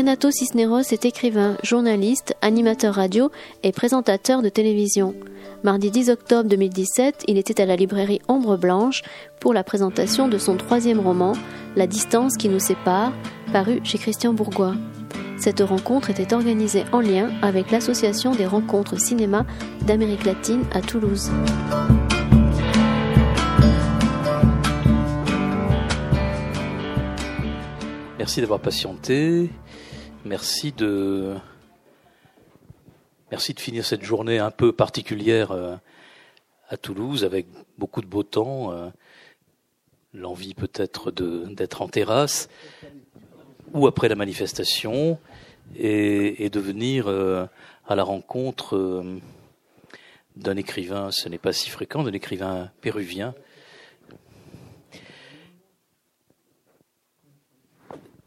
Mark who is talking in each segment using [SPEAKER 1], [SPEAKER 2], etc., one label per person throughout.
[SPEAKER 1] Renato Cisneros est écrivain, journaliste, animateur radio et présentateur de télévision. Mardi 10 octobre 2017, il était à la librairie Ombre Blanche pour la présentation de son troisième roman, La distance qui nous sépare, paru chez Christian Bourgois. Cette rencontre était organisée en lien avec l'Association des rencontres cinéma d'Amérique latine à Toulouse.
[SPEAKER 2] Merci d'avoir patienté. Merci de, finir cette journée un peu particulière euh, à Toulouse avec beaucoup de beau temps, euh, l'envie peut-être d'être en terrasse ou après la manifestation et, de venir euh, à la rencontre d'un écrivain, ce n'est pas si fréquent, d'un écrivain péruvien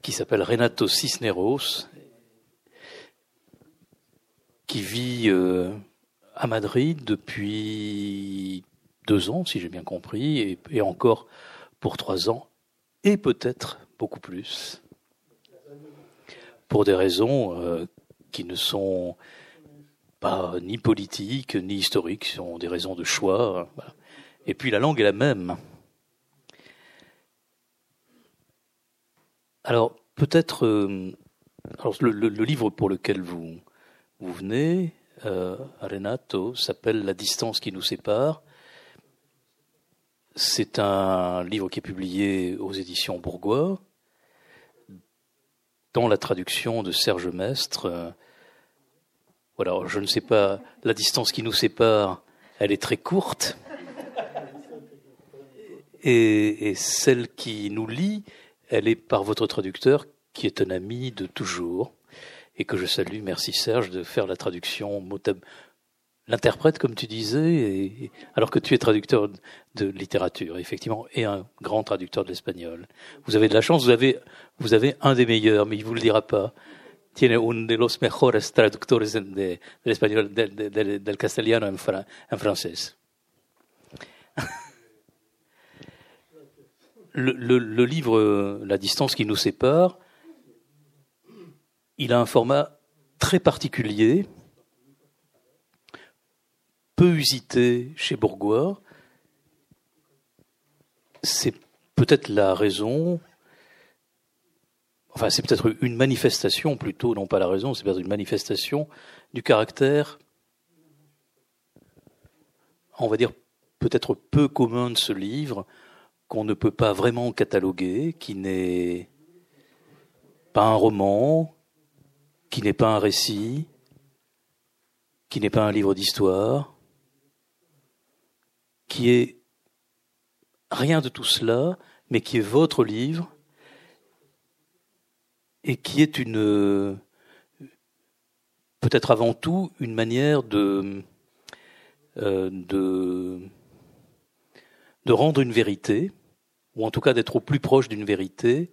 [SPEAKER 2] qui s'appelle Renato Cisneros, qui vit euh, à Madrid depuis deux ans, si j'ai bien compris, et, encore pour trois ans, et peut-être beaucoup plus, pour des raisons euh, qui ne sont pas ni politiques ni historiques, sont des raisons de choix. Et puis la langue est la même. Alors, peut-être. Euh, le, livre pour lequel vous, vous venez, euh, Renato, s'appelle La distance qui nous sépare. C'est un livre qui est publié aux éditions Bourgois, dans la traduction de Serge Mestre. Voilà, je ne sais pas, la distance qui nous sépare, elle est très courte. et celle qui nous lie, elle est par votre traducteur, qui est un ami de toujours, et que je salue. Merci Serge de faire la traduction, l'interprète, comme tu disais, alors que tu es traducteur de littérature, effectivement, et un grand traducteur de l'espagnol. Vous avez de la chance, vous avez, vous avez un des meilleurs, mais il vous le dira pas. Tiene un de los mejores traductores de, l'espagnol, del castellano en, en français. le, livre La distance qui nous sépare, il a un format très particulier, peu usité chez Bourgois. C'est peut-être la raison, enfin c'est peut-être une manifestation plutôt, non pas la raison, c'est peut-être une manifestation du caractère, on va dire peut-être peu commun de ce livre, qu'on ne peut pas vraiment cataloguer, qui n'est pas un roman, qui n'est pas un récit, qui n'est pas un livre d'histoire, qui est rien de tout cela, mais qui est votre livre, et qui est une peut-être avant tout une manière de, euh, de, rendre une vérité, ou en tout cas d'être au plus proche d'une vérité,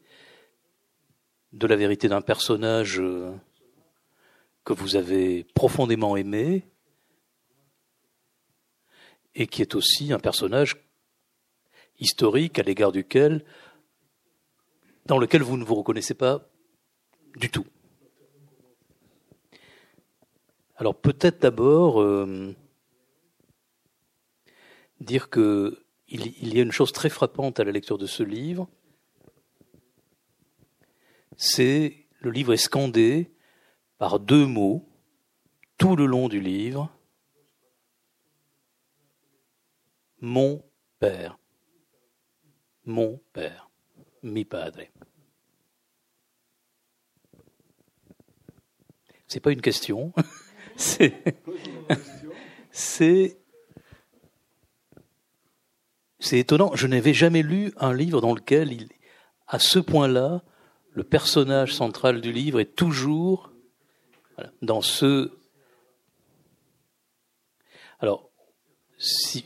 [SPEAKER 2] de la vérité d'un personnage euh, que vous avez profondément aimé, et qui est aussi un personnage historique à l'égard duquel, dans lequel vous ne vous reconnaissez pas du tout. Alors peut-être d'abord euh, dire que il, y a une chose très frappante à la lecture de ce livre, c'est le livre est scandé par deux mots tout le long du livre. Mon père. Mon père. Mi padre. C'est pas une question. c'est c'est étonnant, je n'avais jamais lu un livre dans lequel, il, à ce point-là, le personnage central du livre est toujours dans ce... Alors, si,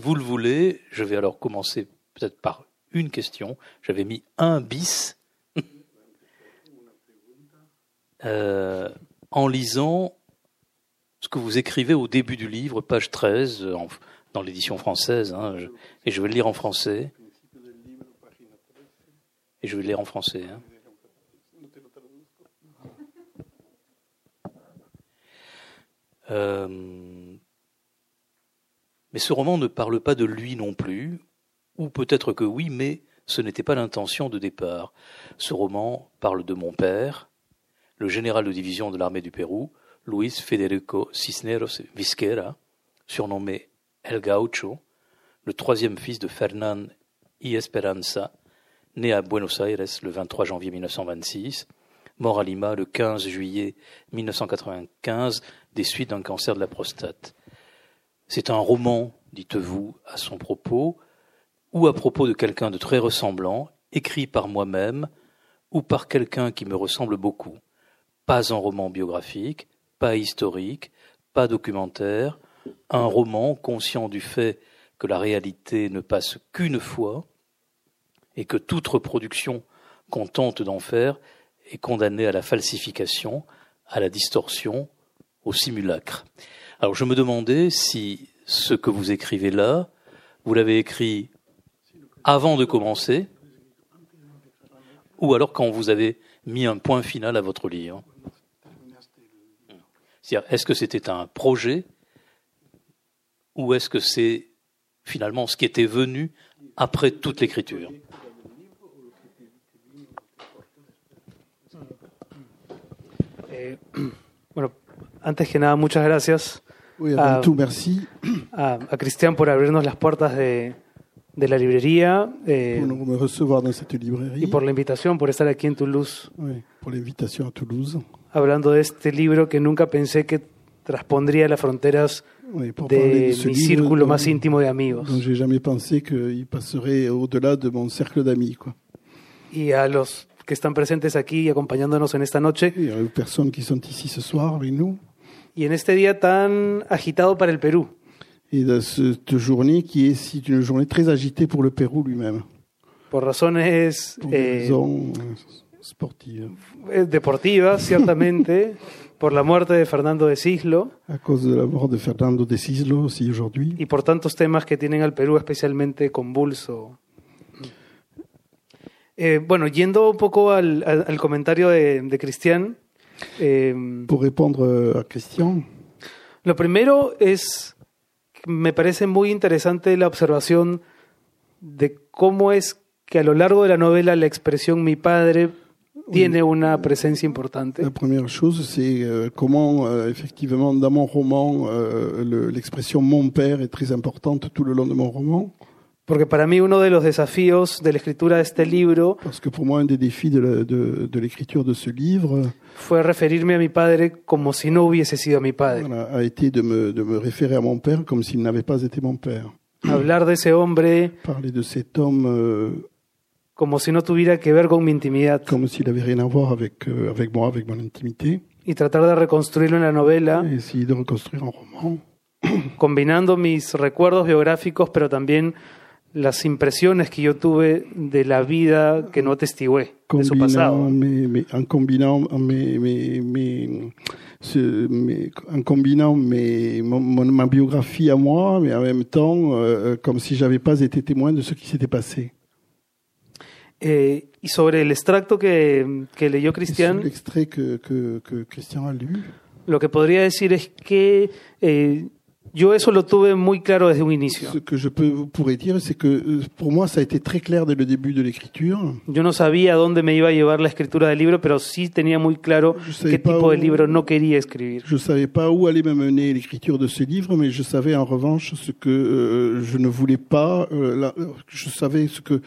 [SPEAKER 2] vous le voulez, je vais alors commencer peut-être par une question. J'avais mis un bis euh, en lisant ce que vous écrivez au début du livre, page 13, en, dans l'édition française, hein, et je vais le lire en français. Et je vais le lire en français. hein. Euh, mais ce roman ne parle pas de lui non plus, ou peut-être que oui, mais ce n'était pas l'intention de départ. Ce roman parle de mon père, le général de division de l'armée du Pérou, Luis Federico Cisneros Visquera, surnommé El Gaucho, le troisième fils de Fernand y Esperanza, né à Buenos Aires le 23 janvier 1926, mort à Lima le 15 juillet 1995 des suites d'un cancer de la prostate. C'est un roman, dites-vous, à son propos, ou à propos de quelqu'un de très ressemblant, écrit par moi-même, ou par quelqu'un qui me ressemble beaucoup. Pas un roman biographique, pas historique, pas documentaire, un roman conscient du fait que la réalité ne passe qu'une fois et que toute reproduction qu'on tente d'en faire est condamnée à la falsification, à la distorsion, au simulacre. Alors je me demandais si ce que vous écrivez là, vous l'avez écrit avant de commencer, ou alors quand vous avez mis un point final à votre livre. C'est-à-dire, est-ce que c'était un projet, ou est-ce que c'est finalement ce qui était venu après toute l'écriture?
[SPEAKER 3] Eh, bueno, antes que nada, muchas gracias
[SPEAKER 4] Oui,
[SPEAKER 3] Ah.
[SPEAKER 4] tout, merci
[SPEAKER 3] a, a Cristian por abrirnos las puertas de, de la librería eh,
[SPEAKER 4] nous- me recevoir dans cette librairie,
[SPEAKER 3] y por la invitación, por estar aquí en Toulouse,
[SPEAKER 4] Oui, pour l'invitation à Toulouse,
[SPEAKER 3] hablando de este libro que nunca pensé que transpondría las fronteras
[SPEAKER 4] Oui,
[SPEAKER 3] de
[SPEAKER 4] de
[SPEAKER 3] mi círculo
[SPEAKER 4] dont,
[SPEAKER 3] más íntimo de amigos.
[SPEAKER 4] dont j'ai jamais pensé qu'il passerait au-delà de mon cercle d'amis.
[SPEAKER 3] Y a los que están presentes aquí y acompañándonos en esta noche
[SPEAKER 4] y a personnes qui sont ici ce soir avec nous.
[SPEAKER 3] y en este día tan agitado para el Perú.
[SPEAKER 4] Et dans cette journée qui est une journée très agitée pour le Pérou lui-même,
[SPEAKER 3] Por razones eh,
[SPEAKER 4] euh, sportives.
[SPEAKER 3] eh, deportivas, ciertamente, por la muerte de Fernando de Cislo
[SPEAKER 4] À cause de la mort de Fernando de Cislo aussi aujourd'hui.
[SPEAKER 3] y por tantos temas que tienen al Perú especialmente convulso. Eh, bueno, yendo un poco al, al- al comentario de, de Cristian, eh,
[SPEAKER 4] Pour répondre euh, à Christian,
[SPEAKER 3] lo primero es, me parece muy interesante la observación de cómo es que a lo largo de la novela la expresión mi padre tiene una presencia importante.
[SPEAKER 4] La première chose, c'est euh, comment, euh, effectivement, dans mon roman, euh, le- l'expression mon père est très importante tout le long de mon roman.
[SPEAKER 3] Porque para mí uno de los desafíos de la escritura de este libro
[SPEAKER 4] Parce que pour moi, un des défis de la- de de l'écriture de, ce livre
[SPEAKER 3] fue referirme a mi padre como si no hubiese sido mi padre.
[SPEAKER 4] voilà, a été de me, de me référer à mon père comme s'il n'avait pas été mon père.
[SPEAKER 3] Hablar de ese hombre
[SPEAKER 4] Parler de cet homme euh,
[SPEAKER 3] como si no tuviera que ver con mi intimidad
[SPEAKER 4] comme s'il n'avait rien à voir avec, euh, avec moi, avec mon intimité.
[SPEAKER 3] y tratar de reconstruirlo en la novela,
[SPEAKER 4] Et essayer de reconstruire un roman
[SPEAKER 3] combinando mis recuerdos biográficos, pero también las impresiones que yo tuve de la vida que no atestigué, de su pasado.
[SPEAKER 4] mes, mes- en combinant mes- ce- en combinant mon- mon- ma biographie à moi, mais en même temps euh, comme si j'avais pas été témoin de ce qui s'était passé.
[SPEAKER 3] Eh, y sobre el extracto que, que leyó Cristian,
[SPEAKER 4] L'extrait que, que, que Christian a lu,
[SPEAKER 3] lo que podría decir es que eh, yo eso lo tuve muy claro desde un inicio.
[SPEAKER 4] ce que je peux, pourrais dire, c'est que euh, pour moi, ça a été très clair dès le début de l'écriture.
[SPEAKER 3] Yo no sabía dónde me iba a llevar la escritura del libro, pero sí tenía muy claro qué tipo de libro no quería escribir.
[SPEAKER 4] Je savais pas où allait me mener l'écriture de ce livre, mais je savais en revanche ce que euh, je ne voulais pas. euh, la- je savais ce que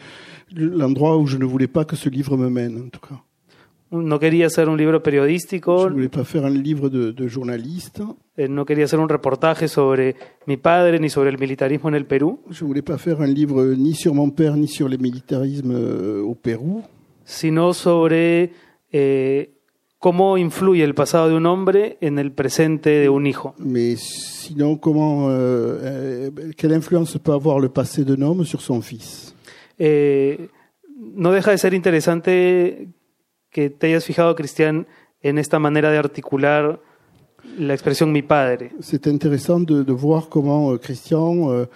[SPEAKER 4] l'endroit où je ne voulais pas que ce livre me mène, en tout cas.
[SPEAKER 3] No quería hacer un libro
[SPEAKER 4] Je
[SPEAKER 3] periodístico,
[SPEAKER 4] ne voulais pas faire un livre de, de journaliste.
[SPEAKER 3] eh, no quería hacer un reportaje sobre mi padre ni sobre el militarismo en el Perú,
[SPEAKER 4] Je voulais pas faire un livre ni sur mon père ni sur le militarisme euh, au Pérou,
[SPEAKER 3] sino sobre eh, cómo influye el pasado de un hombre en el presente de un hijo.
[SPEAKER 4] mais sinon comment, euh, euh, quelle influence peut avoir le passé d'un homme sur son fils.
[SPEAKER 3] Eh, no deja de ser interesante que te hayas fijado, Cristian, en esta manera de articular la expresión mi padre.
[SPEAKER 4] C'est intéressant de, de voir comment euh, Christian, euh,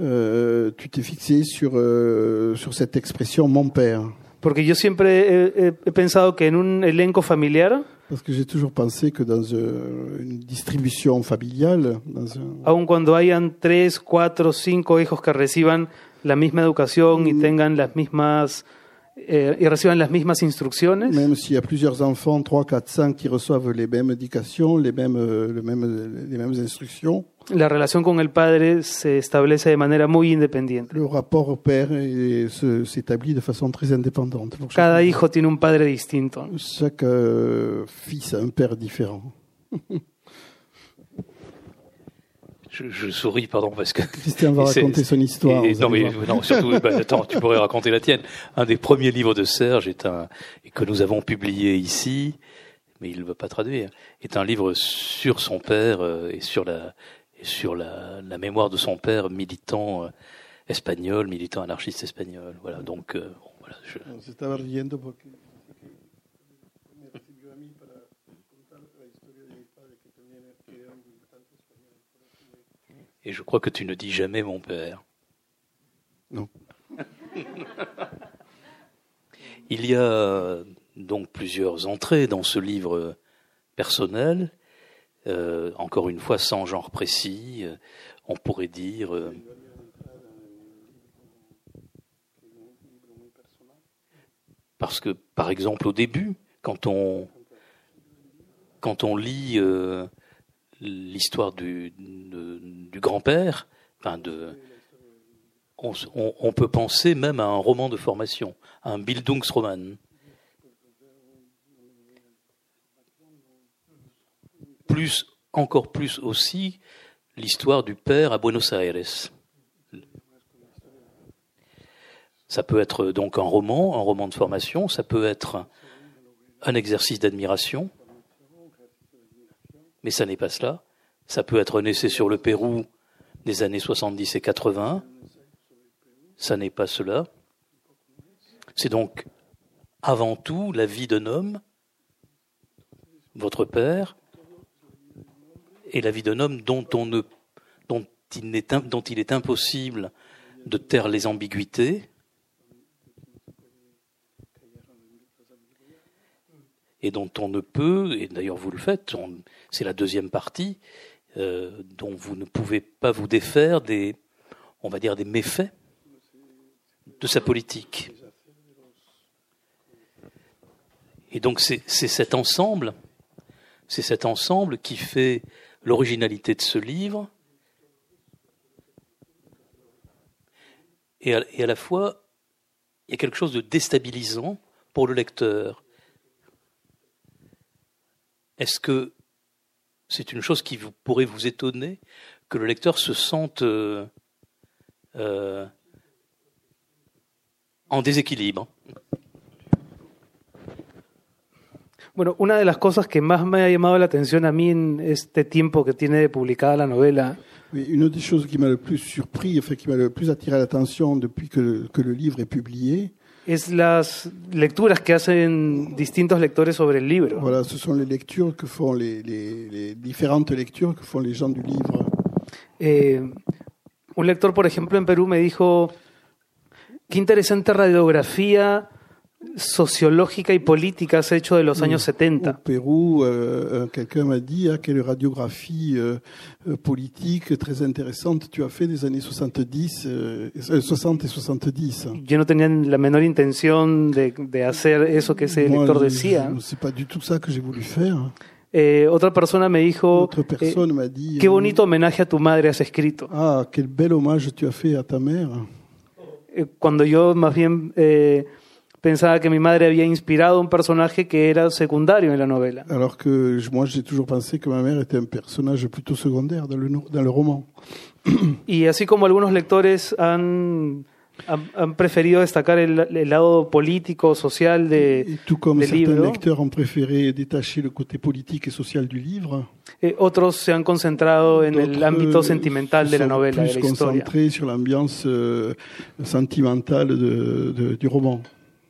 [SPEAKER 4] euh, tu t'es fixé sur euh, sur cette expression mon père.
[SPEAKER 3] Porque yo siempre he, he- he pensado que en un elenco familiar,
[SPEAKER 4] Parce que j'ai toujours pensé que dans euh, une distribution familiale, dans un,
[SPEAKER 3] aun cuando hayan tres, cuatro, cinco hijos que reciban la misma educación y tengan las mismas eh, y reciban las mismas instrucciones,
[SPEAKER 4] même s'il y a plusieurs enfants, 3, 4, 5, qui reçoivent les mêmes éducations, les mêmes, euh, le même, les mêmes instructions,
[SPEAKER 3] la relación con el padre se establece de manera muy independiente.
[SPEAKER 4] le rapport au père s'établit de façon très indépendante. pour
[SPEAKER 3] Cada hijo tiene un padre distinto.
[SPEAKER 4] chaque, euh, fils a un père différent.
[SPEAKER 2] Je, je souris, pardon, parce que.
[SPEAKER 4] Christian va raconter son histoire.
[SPEAKER 2] Et- non, mais non, surtout, bah, attends, tu pourrais raconter la tienne. Un des premiers livres de Serge est un et que nous avons publié ici, mais il ne veut pas traduire. Est un livre sur son père euh, et sur la et sur la, la mémoire de son père militant euh, espagnol, militant anarchiste espagnol. Voilà, donc euh, voilà. Je,
[SPEAKER 4] Se estaba riendo porque
[SPEAKER 2] et je crois que tu ne dis jamais mon père.
[SPEAKER 4] Non.
[SPEAKER 2] Il y a donc plusieurs entrées dans ce livre personnel, euh, encore une fois sans genre précis. euh, on pourrait dire. euh, parce que, par exemple, au début, quand on quand on lit euh, l'histoire du, grand-père, enfin de, on- on peut penser même à un roman de formation, à un Bildungsroman. Plus, encore plus aussi, l'histoire du père à Buenos Aires. Ça peut être donc un roman, un roman de formation, ça peut être un exercice d'admiration, mais ça n'est pas cela. Ça peut être essai sur le Pérou des années 70 et 80, ça n'est pas cela. C'est donc avant tout la vie d'un homme, votre père, et la vie d'un homme dont, on ne, dont, il n'est im- dont il est impossible de taire les ambiguïtés, et dont on ne peut, et d'ailleurs vous le faites, on- c'est la deuxième partie, euh, dont vous ne pouvez pas vous défaire des, on va dire, des méfaits de sa politique. Et donc c'est cet ensemble, c'est cet ensemble qui fait l'originalité de ce livre, et à la fois il y a quelque chose de déstabilisant pour le lecteur. Est-ce que c'est une chose qui vous, pourrait vous étonner que le lecteur se sente euh, euh, en déséquilibre.
[SPEAKER 3] Bueno, una de las cosas que más me ha llamado la atención a mí en este tiempo que tiene publicada la novela
[SPEAKER 4] Oui, une des choses qui m'a le plus surpris, enfin, qui m'a le plus attiré l'attention depuis que, que le livre est publié,
[SPEAKER 3] es las lecturas que hacen distintos lectores sobre el libro.
[SPEAKER 4] voilà, ce sont les lectures que font les, les, les différentes lectures que font les gens du livre.
[SPEAKER 3] Eh, un lector, por ejemplo, en Perú me dijo, qué interesante radiografía sociológica y política has hecho de los años
[SPEAKER 4] Au
[SPEAKER 3] 70.
[SPEAKER 4] Pérou, euh, euh, quelqu'un m'a dit ah, quelle radiographie euh, euh, politique très intéressante tu as fait des années 70, euh, euh, 60 et 70.
[SPEAKER 3] Yo no tenía la menor intención de, de hacer eso que ese
[SPEAKER 4] Moi,
[SPEAKER 3] lector decía.
[SPEAKER 4] c'est pas du tout ça que j'ai voulu faire.
[SPEAKER 3] Eh, otra persona me dijo, eh,
[SPEAKER 4] personne m'a dit
[SPEAKER 3] qué
[SPEAKER 4] euh,
[SPEAKER 3] bonito homenaje a tu madre has escrito.
[SPEAKER 4] ah quel bel hommage tu as fait à ta mère.
[SPEAKER 3] Eh, Cuando yo más bien eh, pensaba que mi madre había inspirado un personaje que era secundario en la novela.
[SPEAKER 4] Alors que moi j'ai toujours pensé que ma mère était un personnage plutôt secondaire dans le, dans le roman.
[SPEAKER 3] Y así como algunos lectores han, han, han preferido destacar el, el lado político, social de,
[SPEAKER 4] Et tout comme
[SPEAKER 3] del
[SPEAKER 4] certains
[SPEAKER 3] libro,
[SPEAKER 4] lecteurs ont préféré détacher le côté politique et social du livre,
[SPEAKER 3] eh, otros se han concentrado en el ámbito sentimental
[SPEAKER 4] se
[SPEAKER 3] de la novela, de
[SPEAKER 4] plus
[SPEAKER 3] la historia.
[SPEAKER 4] sur l'ambiance euh, sentimentale de- de- du roman.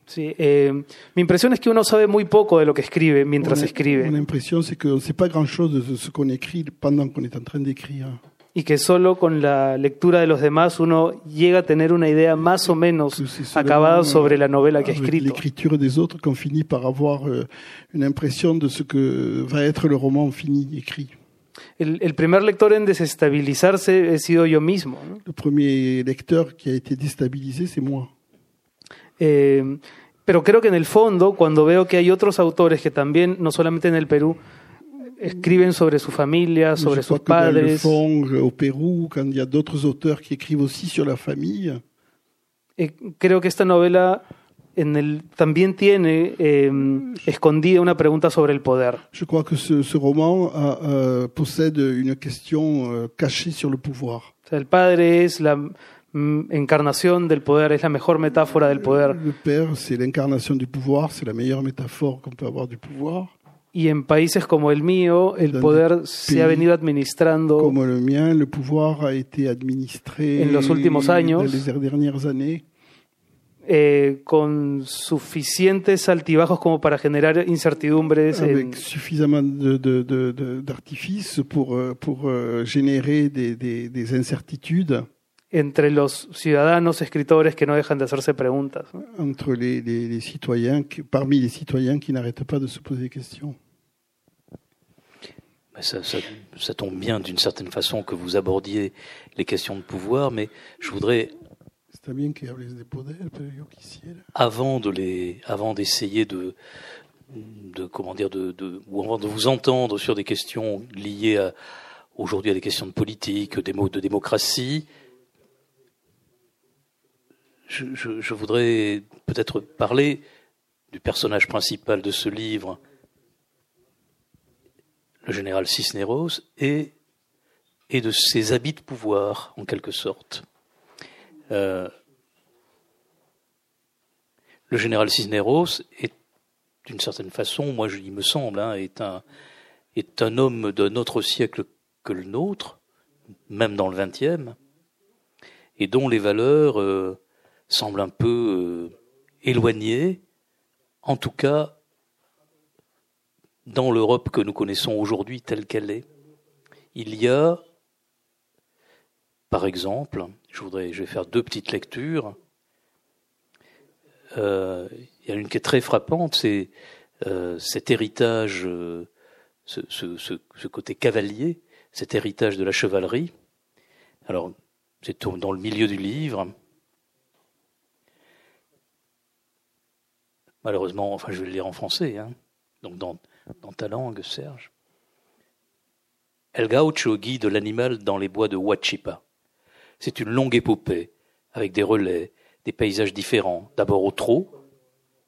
[SPEAKER 3] Sí, eh, mi impresión es que uno sabe muy poco de lo que escribe mientras escribe.
[SPEAKER 4] Mon impression, c'est qu'on ne sait pas grand-chose de ce qu'on écrit pendant qu'on est en train d'écrire.
[SPEAKER 3] y que solo con la lectura de los demás uno llega a tener una idea más o menos
[SPEAKER 4] que
[SPEAKER 3] acabada sobre la novela que ha escrito.
[SPEAKER 4] l'écriture des autres qu'on finit par avoir euh, une impression de ce que va être le roman fini, écrit.
[SPEAKER 3] El, el primer lector en desestabilizarse he sido yo mismo. ¿no?
[SPEAKER 4] Le premier lecteur qui a été déstabilisé, c'est moi.
[SPEAKER 3] Eh, pero creo que en el fondo, cuando veo que hay otros autores que también, no solamente en el Perú, escriben sobre su familia, sobre sus padres,
[SPEAKER 4] euh, au Pérou, quand il y a d'autres auteurs qui écrivent aussi sur la famille,
[SPEAKER 3] eh, creo que esta novela en el, también tiene eh, escondida una pregunta sobre el poder.
[SPEAKER 4] je crois que ce, ce roman a, euh, possède une question euh, cachée sur le pouvoir.
[SPEAKER 3] O sea, el padre es la encarnación del poder, es la mejor metáfora del poder.
[SPEAKER 4] Le père, c'est l'incarnation du pouvoir, c'est la meilleure métaphore qu'on peut avoir du pouvoir.
[SPEAKER 3] Y en países como el mío, el
[SPEAKER 4] Donde
[SPEAKER 3] poder se ha venido administrando
[SPEAKER 4] Comme le mien, le pouvoir a été administré
[SPEAKER 3] En los últimos años.
[SPEAKER 4] dans les dernières années
[SPEAKER 3] eh, con suficientes altibajos como para generar incertidumbres en,
[SPEAKER 4] avec suffisamment de- de- de- de- d'artifices pour, euh, pour euh, générer des, des- des incertitudes
[SPEAKER 3] entre los ciudadanos escritores que no dejan de hacerse preguntas.
[SPEAKER 4] entre les, les- les citoyens, qui- parmi les citoyens qui n'arrêtent pas de se poser des questions.
[SPEAKER 2] Mais Ça, ça- ça tombe bien d'une certaine façon que vous abordiez les questions de pouvoir, mais je voudrais, avant de les, avant d'essayer de, de comment dire, de, de, ou avant de vous entendre sur des questions liées à, aujourd'hui à des questions de politique, des mots de démocratie, je, voudrais peut-être parler du personnage principal de ce livre, le général Cisneros, et, de ses habits de pouvoir, en quelque sorte. Euh, le général Cisneros est, d'une certaine façon, moi, je- il me semble, hein, est, un, est un homme d'un autre siècle que le nôtre, même dans le XXe, et dont les valeurs euh, semblent un peu euh, éloignées, en tout cas dans l'Europe que nous connaissons aujourd'hui telle qu'elle est. Il y a, par exemple, je voudrais, je vais faire deux petites lectures. Euh, il y en a une qui est très frappante, c'est euh, cet héritage, euh, ce, ce- ce- côté cavalier, cet héritage de la chevalerie. Alors, c'est dans le milieu du livre. Malheureusement, enfin, je vais le lire en français, hein. donc dans, ta langue, Serge. El Gaucho guide l'animal dans les bois de Huachipa. C'est une longue épopée, avec des relais, des paysages différents, d'abord au trot,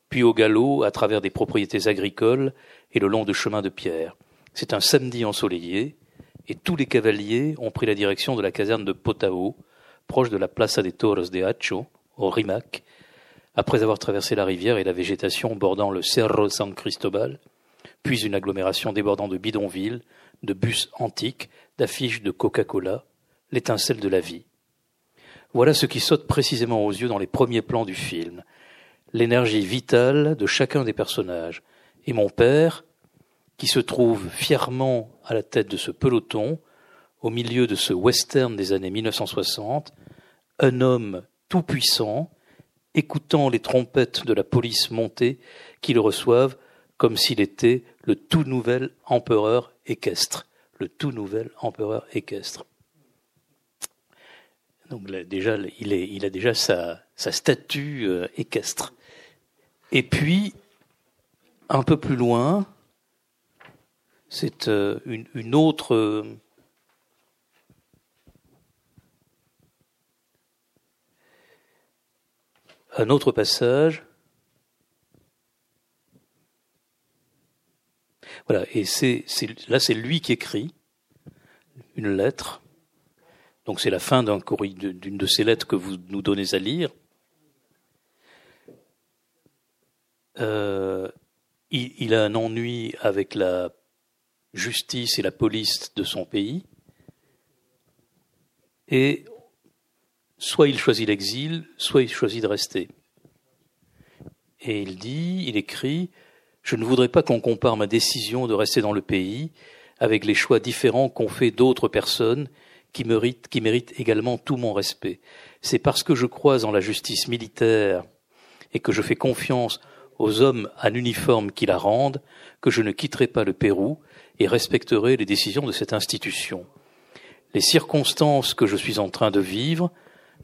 [SPEAKER 2] puis au galop à travers des propriétés agricoles et le long de chemins de pierre. C'est un samedi ensoleillé, et tous les cavaliers ont pris la direction de la caserne de Potao, proche de la Plaza de Toros de Hacho, au Rimac, après avoir traversé la rivière et la végétation bordant le Cerro San Cristobal, puis une agglomération débordant de bidonvilles, de bus antiques, d'affiches de Coca-Cola, l'étincelle de la vie. Voilà ce qui saute précisément aux yeux dans les premiers plans du film. L'énergie vitale de chacun des personnages. Et mon père, qui se trouve fièrement à la tête de ce peloton, au milieu de ce western des années 1960, un homme tout puissant, écoutant les trompettes de la police montée qui le reçoivent comme s'il était le tout nouvel empereur équestre. Le tout nouvel empereur équestre. Donc déjà, il, a déjà sa, statue euh, équestre. Et puis, un peu plus loin, c'est euh, une, une autre. Un autre passage. Voilà, et c'est là c'est lui qui écrit une lettre. Donc c'est la fin d'une de ces lettres que vous nous donnez à lire. Euh, il, il a un ennui avec la justice et la police de son pays. Et soit il choisit l'exil, soit il choisit de rester. Et il dit, il écrit, je ne voudrais pas qu'on compare ma décision de rester dans le pays avec les choix différents qu'ont fait d'autres personnes qui mérite, qui mérite également tout mon respect. C'est parce que je crois en la justice militaire et que je fais confiance aux hommes en uniforme qui la rendent que je ne quitterai pas le Pérou et respecterai les décisions de cette institution. Les circonstances que je suis en train de vivre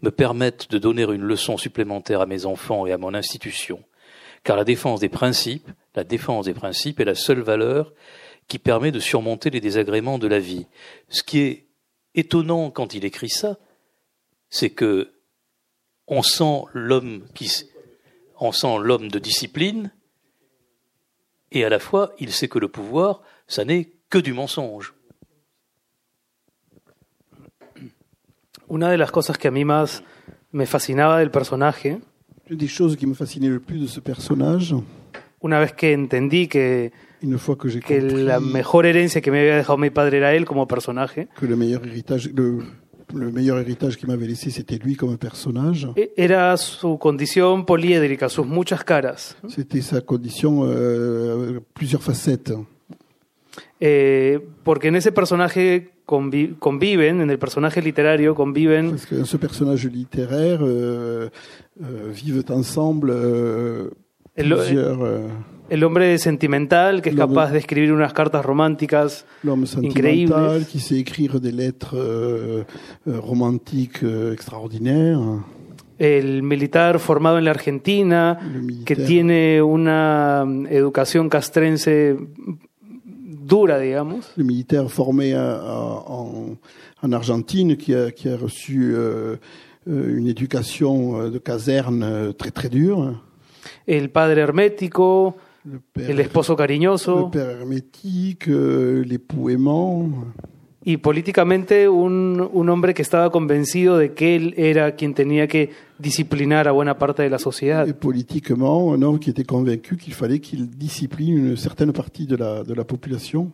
[SPEAKER 2] me permettent de donner une leçon supplémentaire à mes enfants et à mon institution, car la défense des principes, la défense des principes est la seule valeur qui permet de surmonter les désagréments de la vie. Ce qui est étonnant quand il écrit ça, c'est que on sent l'homme qui, on sent l'homme de discipline, et à la fois il sait que le pouvoir, ça n'est que du mensonge.
[SPEAKER 3] Una de las cosas que a mí más me fascinaba del personaje,
[SPEAKER 4] Une des choses qui me fascinait le plus de ce personnage,
[SPEAKER 3] una vez que entendí que,
[SPEAKER 4] une fois que j'ai
[SPEAKER 3] que
[SPEAKER 4] compris
[SPEAKER 3] la mejor herencia que me había dejado mi padre era él como personaje,
[SPEAKER 4] que le meilleur héritage, le, le meilleur héritage qu'il m'avait laissé, c'était lui comme personnage.
[SPEAKER 3] e- era su condición poliédrica, sus muchas caras.
[SPEAKER 4] C'était sa condition, euh, plusieurs facettes.
[SPEAKER 3] Eh, porque en ese personaje convi- conviven, en el personaje literario conviven
[SPEAKER 4] Parce que ce personnage littéraire, euh, euh, vivent ensemble euh,
[SPEAKER 3] el,
[SPEAKER 4] plusieurs. euh,
[SPEAKER 3] el hombre sentimental que es capaz de escribir unas cartas románticas,
[SPEAKER 4] L'homme
[SPEAKER 3] Increíbles.
[SPEAKER 4] sentimental qui sait écrire des lettres euh, euh, romantiques extraordinaires.
[SPEAKER 3] el militar formado en la Argentina, que tiene una mm, educación castrense dura, digamos,
[SPEAKER 4] le militaire formé à- à- en, en Argentine qui a, qui a reçu euh, euh, une éducation euh, de caserne euh, très très dure.
[SPEAKER 3] el padre hermético,
[SPEAKER 4] Le père,
[SPEAKER 3] el esposo
[SPEAKER 4] le
[SPEAKER 3] cariñoso
[SPEAKER 4] père hermétique, euh, l'époux aimant.
[SPEAKER 3] Y políticamente un, un hombre que estaba convencido de que él era quien tenía que disciplinar a buena parte de la sociedad.
[SPEAKER 4] Et politiquement, un homme qui était convaincu qu'il fallait qu'il discipline une certaine partie de la, de la population.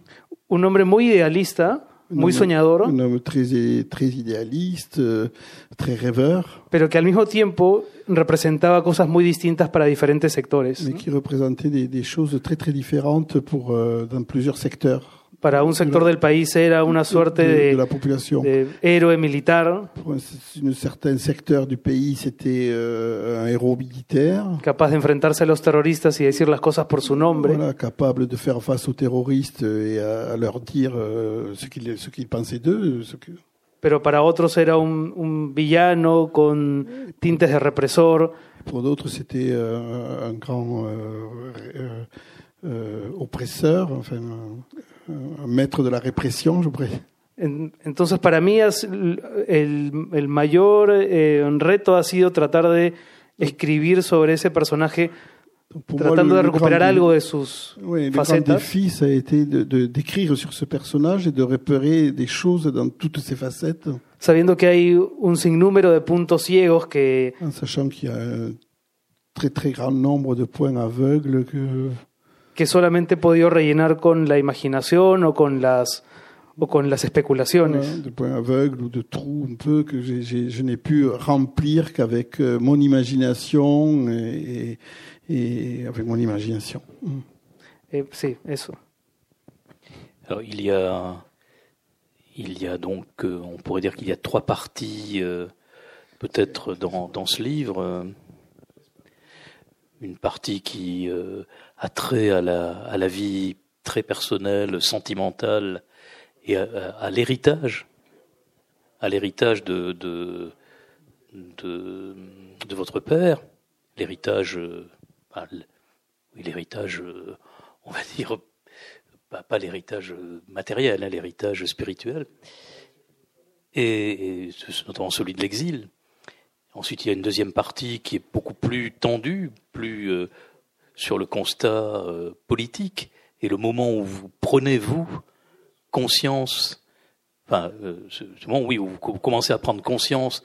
[SPEAKER 3] Un hombre muy idealista,
[SPEAKER 4] Un
[SPEAKER 3] muy
[SPEAKER 4] homme-
[SPEAKER 3] soñador,
[SPEAKER 4] Un homme très, très idéaliste, euh, très rêveur,
[SPEAKER 3] pero que al mismo tiempo representaba cosas muy distintas para diferentes sectores.
[SPEAKER 4] mais qui représentait des, des choses très très différentes pour, euh, dans plusieurs secteurs
[SPEAKER 3] Para un sector del país era una suerte
[SPEAKER 4] de, de
[SPEAKER 3] de, héroe militar,
[SPEAKER 4] Pour un, certain secteur du pays, c'était euh, un héros militaire,
[SPEAKER 3] capaz de enfrentarse a los terroristas y decir las cosas por su nombre.
[SPEAKER 4] voilà, capable de faire face aux terroristes et à, à leur dire euh, ce qu'ils ce qu'ils pensaient d'eux. ce que-
[SPEAKER 3] Pero para otros era un, un villano con tintes de represor.
[SPEAKER 4] Pour d'autres, c'était euh, un grand euh, euh, euh, oppresseur, enfin, maître de la répression, je pourrais.
[SPEAKER 3] En- Entonces, para mí es el, el mayor eh, reto ha sido tratar de escribir sobre ese personaje,
[SPEAKER 4] Donc, pour moi, le-
[SPEAKER 3] de recuperar
[SPEAKER 4] grand dé-
[SPEAKER 3] algo de sus
[SPEAKER 4] Oui, le grand
[SPEAKER 3] facetas.
[SPEAKER 4] défi, ça a été de de- d'écrire sur ce personnage et de repérer des choses dans toutes ses facettes,
[SPEAKER 3] sabiendo que hay un sinnúmero de puntos ciegos que,
[SPEAKER 4] en sachant qu'il y a un très très grand nombre de points aveugles que
[SPEAKER 3] que solamente he podido rellenar con la imaginación o con las, o con las especulaciones.
[SPEAKER 4] De points aveugles ou de trous un peu que je n'ai pu remplir qu'avec euh, mon imagination et, et- et avec mon imagination. Mm.
[SPEAKER 3] Eh, sí, eso.
[SPEAKER 2] Alors il y a, il y a donc, euh, on pourrait dire qu'il y a trois parties euh, peut-être dans, dans ce livre. une partie qui euh, a trait à la, à la vie très personnelle, sentimentale et à, l'héritage, à l'héritage de, de, de, votre père, l'héritage, euh, ah, oui, l'héritage, euh, on va dire, pas, l'héritage matériel, hein, l'héritage spirituel, et, notamment celui de l'exil. Ensuite, il y a une deuxième partie qui est beaucoup plus tendue, plus euh, sur le constat euh, politique, et le moment où vous prenez, vous, conscience, enfin, euh, ce, moment, oui, où vous co- commencez à prendre conscience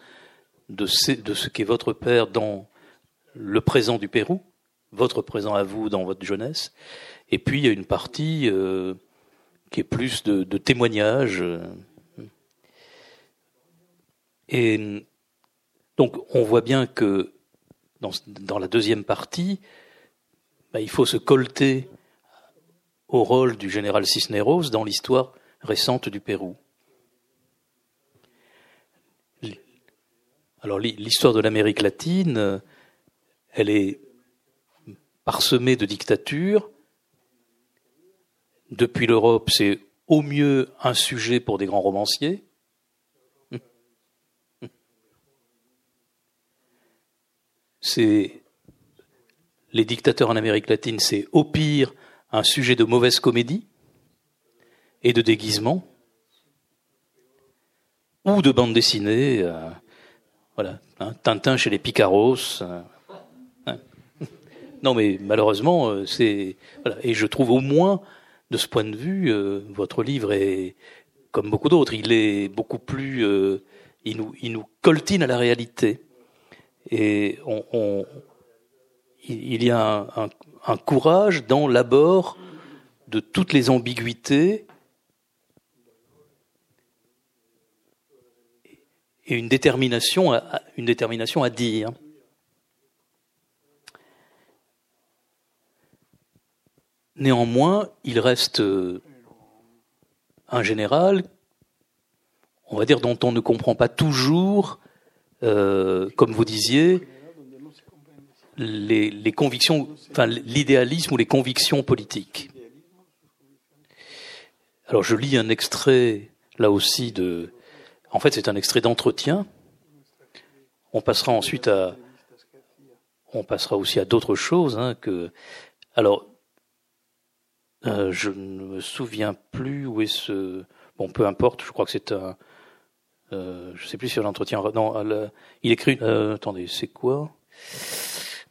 [SPEAKER 2] de ce, qu'est votre père dans le présent du Pérou, votre présent à vous dans votre jeunesse, et puis il y a une partie euh, qui est plus de, de témoignages. Et donc on voit bien que dans la deuxième partie, bah, il faut se colter au rôle du général Cisneros dans l'histoire récente du Pérou. Alors l'hi- l'histoire de l'Amérique latine, elle est parsemée de dictatures. Depuis l'Europe, c'est au mieux un sujet pour des grands romanciers. C'est les dictateurs en Amérique latine, c'est au pire un sujet de mauvaise comédie et de déguisement ou de bande dessinée. euh, voilà, hein, Tintin chez les Picaros. euh, hein. Non, mais malheureusement, euh, c'est. Et je trouve au moins, de ce point de vue, votre livre est comme beaucoup d'autres. Il est beaucoup plus, il nous, il nous coltine à la réalité. Et on- il y a un, courage dans l'abord de toutes les ambiguïtés et une détermination à, à- une détermination à dire. Néanmoins, il reste euh, un général, on va dire, dont on ne comprend pas toujours, euh, comme vous disiez, les, les convictions, enfin l'idéalisme ou les convictions politiques. Alors je lis un extrait là aussi de, en fait c'est un extrait d'entretien. On passera ensuite à, on passera aussi à d'autres choses hein, que, alors euh, je ne me souviens plus où est ce, bon peu importe, je crois que c'est un, euh, je sais plus sur l'entretien, non, il écrit, euh, attendez, c'est quoi?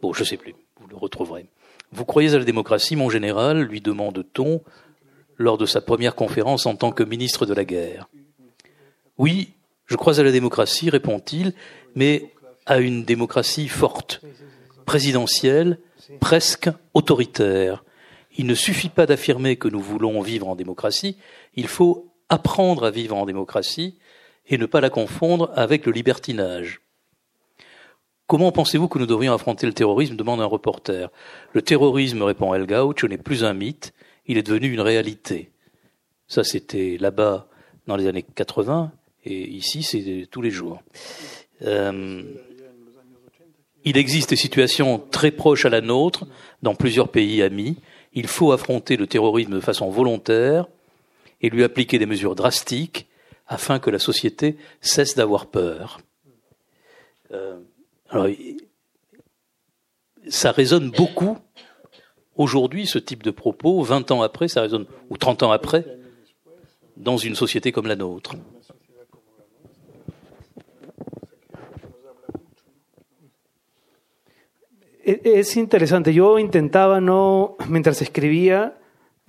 [SPEAKER 2] Bon, je sais plus, vous le retrouverez. Vous croyez à la démocratie, mon général lui demande-t-on lors de sa première conférence en tant que ministre de la guerre. Oui, je crois à la démocratie, répond-il, mais à une démocratie forte, présidentielle, presque autoritaire. Il ne suffit pas d'affirmer que nous voulons vivre en démocratie, il faut apprendre à vivre en démocratie et ne pas la confondre avec le libertinage. Comment pensez-vous que nous devrions affronter le terrorisme demande un reporter. Le terrorisme, répond El Gaucho, n'est plus un mythe, il est devenu une réalité. Ça, c'était là-bas dans les années 80, et ici, c'est tous les jours. Euh, il existe des situations très proches à la nôtre dans plusieurs pays amis. Il faut affronter le terrorisme de façon volontaire et lui appliquer des mesures drastiques afin que la société cesse d'avoir peur. Euh, alors, ça résonne beaucoup aujourd'hui, ce type de propos, 20 ans après, ça résonne, ou 30 ans après, dans une société comme la nôtre.
[SPEAKER 3] Es interesante. Yo intentaba no, mientras escribía,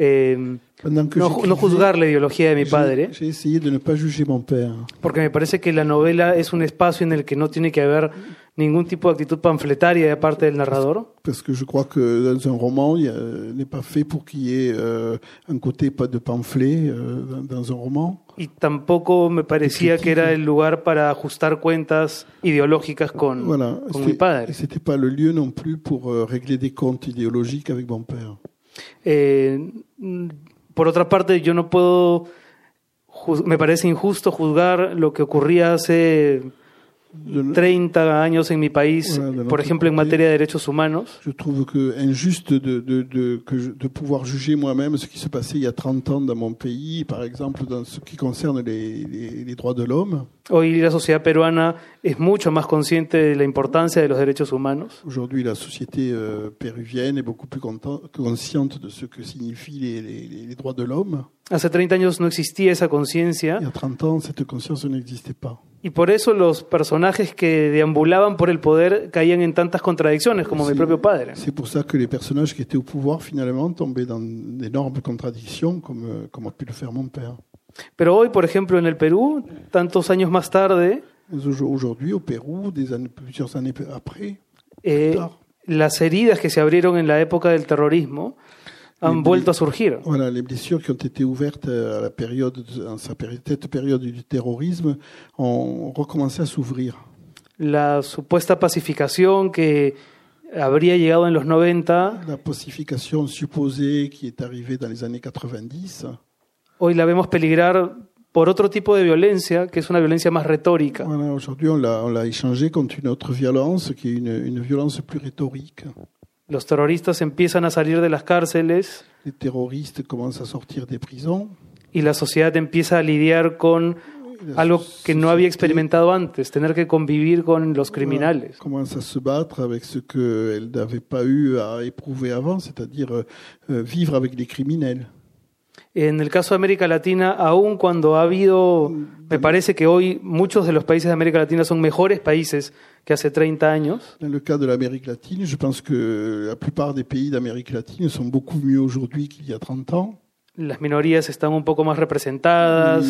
[SPEAKER 3] eh, no, no juzgar la ideología de mi
[SPEAKER 4] j'ai-
[SPEAKER 3] padre,
[SPEAKER 4] J'ai essayé de ne pas juger mon père.
[SPEAKER 3] porque me parece que la novela es un espacio en el que no tiene que haber ningún tipo de actitud panfletaria de parte del narrador.
[SPEAKER 4] Parce que je crois que dans un roman, il n'est pas fait pour qu'il y ait euh, un côté pas de pamphlet euh, dans, un roman.
[SPEAKER 3] Y tampoco me parecía que era el lugar para ajustar cuentas ideológicas con,
[SPEAKER 4] Voilà.
[SPEAKER 3] con
[SPEAKER 4] C'est-
[SPEAKER 3] mi padre.
[SPEAKER 4] C'était pas le lieu non plus pour euh, régler des comptes idéologiques avec mon père.
[SPEAKER 3] Eh, por otra parte, yo no puedo, me parece injusto juzgar lo que ocurría hace 30 años en mi país, por ejemplo, en materia de derechos humanos.
[SPEAKER 4] je trouve que injuste de, de, de, de pouvoir juger moi-même ce qui se passait il y a 30 ans dans mon pays, par exemple dans ce qui concerne les, les, les droits de l'homme.
[SPEAKER 3] Hoy la sociedad peruana es mucho más consciente de la importancia de los derechos humanos.
[SPEAKER 4] Aujourd'hui, la société euh, péruvienne est beaucoup plus consciente de ce que signifient les, les, les droits de l'homme.
[SPEAKER 3] Hace 30 años no existía esa conciencia
[SPEAKER 4] Il y a 30 ans, cette conscience n'existait pas.
[SPEAKER 3] Y por eso los personajes que deambulaban por el poder caían en tantas contradicciones, como mi propio padre.
[SPEAKER 4] C'est pour ça que les personnages qui étaient au pouvoir, finalement, tombaient dans d'énormes contradictions, comme, comme a pu le faire mon père.
[SPEAKER 3] Pero hoy, por ejemplo, en el Perú, tantos años más tarde,
[SPEAKER 4] Aujourd'hui, au Pérou, des années, plusieurs années après,
[SPEAKER 3] eh,
[SPEAKER 4] plus tard,
[SPEAKER 3] las heridas que se abrieron en la época del terrorismo han vuelto a surgir.
[SPEAKER 4] voilà, les blessures qui ont été ouvertes à la période, péri- cette période du terrorisme ont recommencé à s'ouvrir.
[SPEAKER 3] La supuesta pacificación que habría llegado en los 90,
[SPEAKER 4] La pacification supposée qui est arrivée dans les années 90,
[SPEAKER 3] hoy la vemos peligrar por otro tipo de violencia, que es una violencia más retórica.
[SPEAKER 4] Voilà, aujourd'hui, on l'a, on l'a échangé contre une autre violence, qui est une, une violence plus rhétorique.
[SPEAKER 3] Los terroristas empiezan a salir de las cárceles
[SPEAKER 4] Les terroristes commencent à sortir des prisons.
[SPEAKER 3] y la sociedad empieza a lidiar con algo que no había experimentado antes, tener que convivir con los criminales.
[SPEAKER 4] commence à se battre avec ce qu'elle n'avait pas eu à éprouver avant, c'est-à-dire euh, vivre avec les criminels.
[SPEAKER 3] En el caso de América Latina, aun cuando ha habido, me parece que hoy muchos de los países de América Latina son mejores países que hace 30 años,
[SPEAKER 4] Dans le cas de l'Amérique latine, je pense que la plupart des pays d'Amérique latine sont beaucoup mieux aujourd'hui qu'il y a 30 ans.
[SPEAKER 3] Las minorías están un poco más representadas,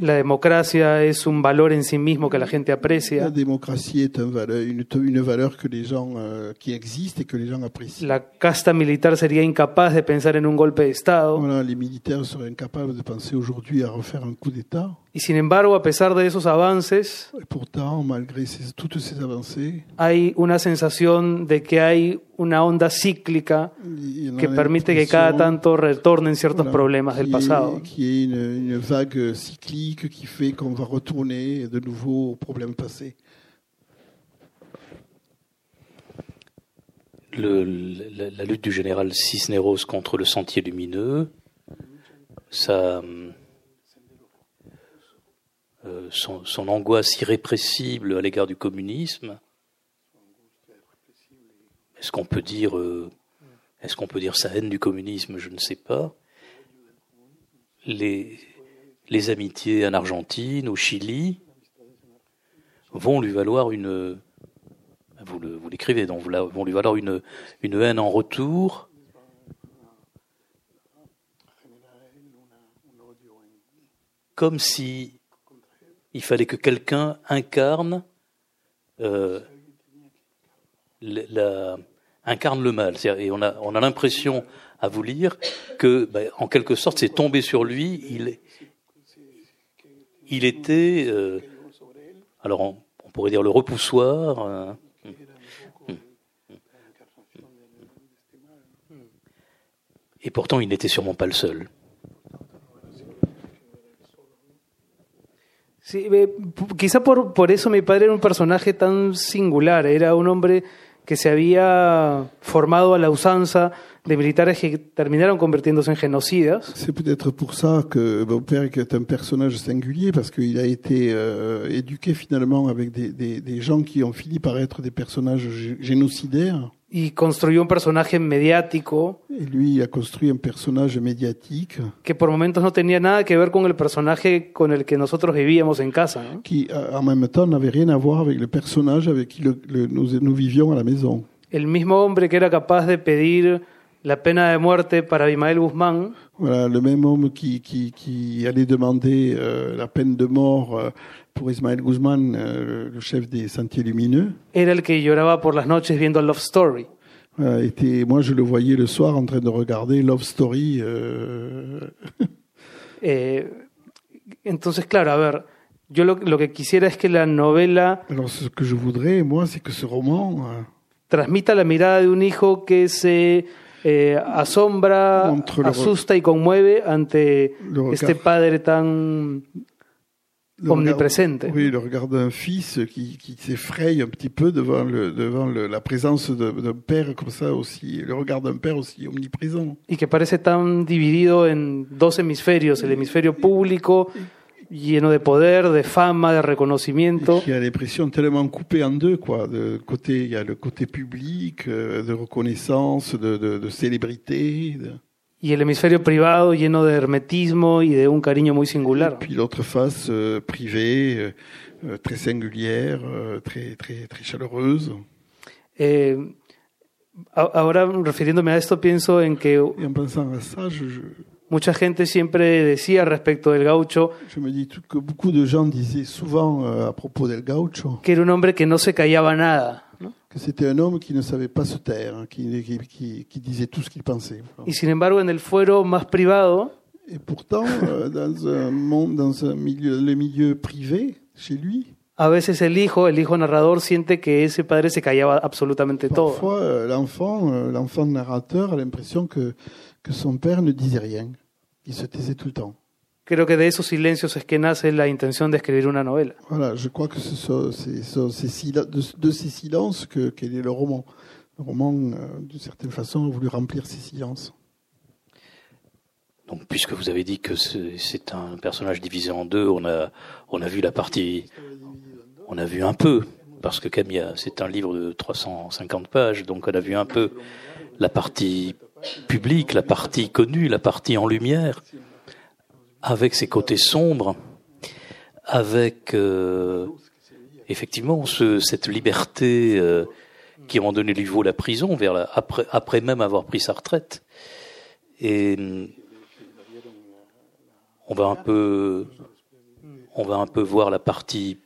[SPEAKER 3] la democracia es un valor en sí mismo que la gente
[SPEAKER 4] La
[SPEAKER 3] aprecia,
[SPEAKER 4] démocratie est un valeur- une, une valeur que les gens, euh, qui existe et que les gens apprécient.
[SPEAKER 3] la casta militar sería incapaz de pensar en un golpe de Estado,
[SPEAKER 4] Voilà, les militaires seraient incapables de penser aujourd'hui à refaire un coup d'État.
[SPEAKER 3] Y sin embargo, a pesar de esos avances,
[SPEAKER 4] Et pourtant, malgré ces- toutes ces avancées,
[SPEAKER 3] hay una sensación de que hay una onda cíclica
[SPEAKER 4] il y en a
[SPEAKER 3] que permite que cada
[SPEAKER 4] l'impression,
[SPEAKER 3] tanto retornen ciertos
[SPEAKER 4] voilà,
[SPEAKER 3] problemas del
[SPEAKER 4] qu'il y ait-
[SPEAKER 3] pasado.
[SPEAKER 4] Une, une vague cyclique qui fait qu'on va retourner de nouveau aux problèmes passés.
[SPEAKER 2] Le- la, la lutte du général Cisneros contre le sentier lumineux, ça, euh, son, angoisse irrépressible à l'égard du communisme. Est-ce qu'on peut dire, euh, est-ce qu'on peut dire sa haine du communisme? Je ne sais pas. Les, amitiés en Argentine, au Chili, vont lui valoir une, vous l'écrivez, donc vont lui valoir une haine en retour. Comme si il fallait que quelqu'un incarne euh, incarne le mal. Et on a, on a l'impression, à vous lire, que, ben, en quelque sorte, c'est tombé sur lui. Il, il était, euh, alors on, on pourrait dire le repoussoir. euh, Et pourtant, il n'était sûrement pas le seul.
[SPEAKER 3] Sí, quizá por, por eso mi padre era un personaje tan singular. Era un hombre que se había formado a la usanza de militares que terminaron convirtiéndose en genocidas.
[SPEAKER 4] C'est peut-être pour ça que père est un personnage singulier, parce qu'il a été euh, éduqué finalement avec des, des, des gens qui ont fini par être des personnages gé- génocidaires.
[SPEAKER 3] y construyó un personaje mediático
[SPEAKER 4] Et lui, a construit un personnage médiatique
[SPEAKER 3] que por momentos no tenía nada que ver con el personaje con el que nosotros vivíamos en casa. ¿no?
[SPEAKER 4] qui, en même temps, n'avait rien à voir avec le personnage avec qui le- le- nous, nous vivions à la maison.
[SPEAKER 3] El mismo hombre que era capaz de pedir la pena de muerte para Abimael Guzmán
[SPEAKER 4] Voilà, le même homme qui, qui, qui allait demander euh, la peine de mort euh, pour Ismaël Guzman, euh, le chef des Sentiers Lumineux.
[SPEAKER 3] era el que lloraba por las noches viendo Love Story.
[SPEAKER 4] Voilà, était, moi, je le voyais le soir en train de regarder Love Story. euh,
[SPEAKER 3] Eh, entonces, claro, a ver, yo lo, lo que quisiera es que la novela
[SPEAKER 4] Alors, ce que je voudrais, moi, c'est que ce roman euh,
[SPEAKER 3] transmita la mirada de un hijo que se eh, asombra, asusta y conmueve ante este padre tan omnipresente.
[SPEAKER 4] regard- oui, le regard d'un fils qui, qui s'effraie un petit peu devant, le, devant le- la présence de- d'un père comme ça aussi, le regard d'un père aussi omniprésent.
[SPEAKER 3] y que parece tan dividido en dos hemisferios, el hemisferio público lleno de poder, de fama, de reconocimiento,
[SPEAKER 4] qui a l'impression tellement coupé en deux, quoi. De côté, il y a le côté public, euh, de reconnaissance, de, de, de célébrité, de-
[SPEAKER 3] y el hemisferio privado lleno de hermetismo y de un cariño muy singular.
[SPEAKER 4] puis l'autre face euh, privée, euh, euh, très singulière, euh, très très très chaleureuse.
[SPEAKER 3] Eh, ahora, refiriéndome a esto, pienso en que
[SPEAKER 4] Et en pensant à ça, je, je,
[SPEAKER 3] mucha gente siempre decía respecto del gaucho
[SPEAKER 4] que
[SPEAKER 3] era un hombre que no se callaba nada. ¿no? Y sin embargo, en el fuero más privado,
[SPEAKER 4] Et pourtant, euh, dans un monde, dans un milieu, le milieu privé, chez lui,
[SPEAKER 3] a veces el hijo, el hijo narrador, siente que ese padre se callaba absolutamente todo.
[SPEAKER 4] Parfois, euh, l'enfant, euh, l'enfant narrateur a l'impression que, que son père ne disait rien. Il se taisait tout le temps.
[SPEAKER 3] creo que de esos silencios es que nace la intención de escribir una novela.
[SPEAKER 4] Voilà, je crois que ce sont ces, sont ces sila- de, de ces silences que qu'est né le roman. Le roman, euh, d'une certaine façon, a voulu remplir ces silences.
[SPEAKER 2] Donc, puisque vous avez dit que c'est c'est un personnage divisé en deux, on a, on a vu la partie, on a vu un peu, parce que Camilla, c'est un livre de 350 pages, donc on a vu un peu la partie publique, la partie connue, la partie en lumière, avec ses côtés sombres, avec euh, effectivement ce, cette liberté euh, qui, moment donné, vaut la prison, après, après même avoir pris sa retraite. Et hum, on va un peu, on va un peu voir la partie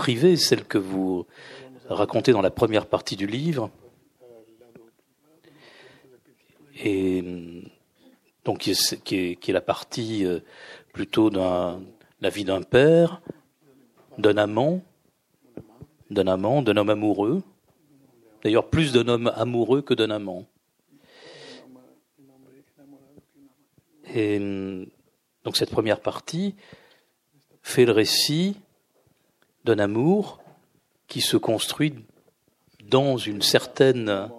[SPEAKER 2] privée, celle que vous racontez dans la première partie du livre. Et hum, donc qui est, qui est, qui est la partie euh, plutôt d'un la vie d'un père, d'un amant, d'un amant, d'un homme amoureux. D'ailleurs, plus d'un homme amoureux que d'un amant. Et hum, donc cette première partie fait le récit d'un amour qui se construit dans une certaine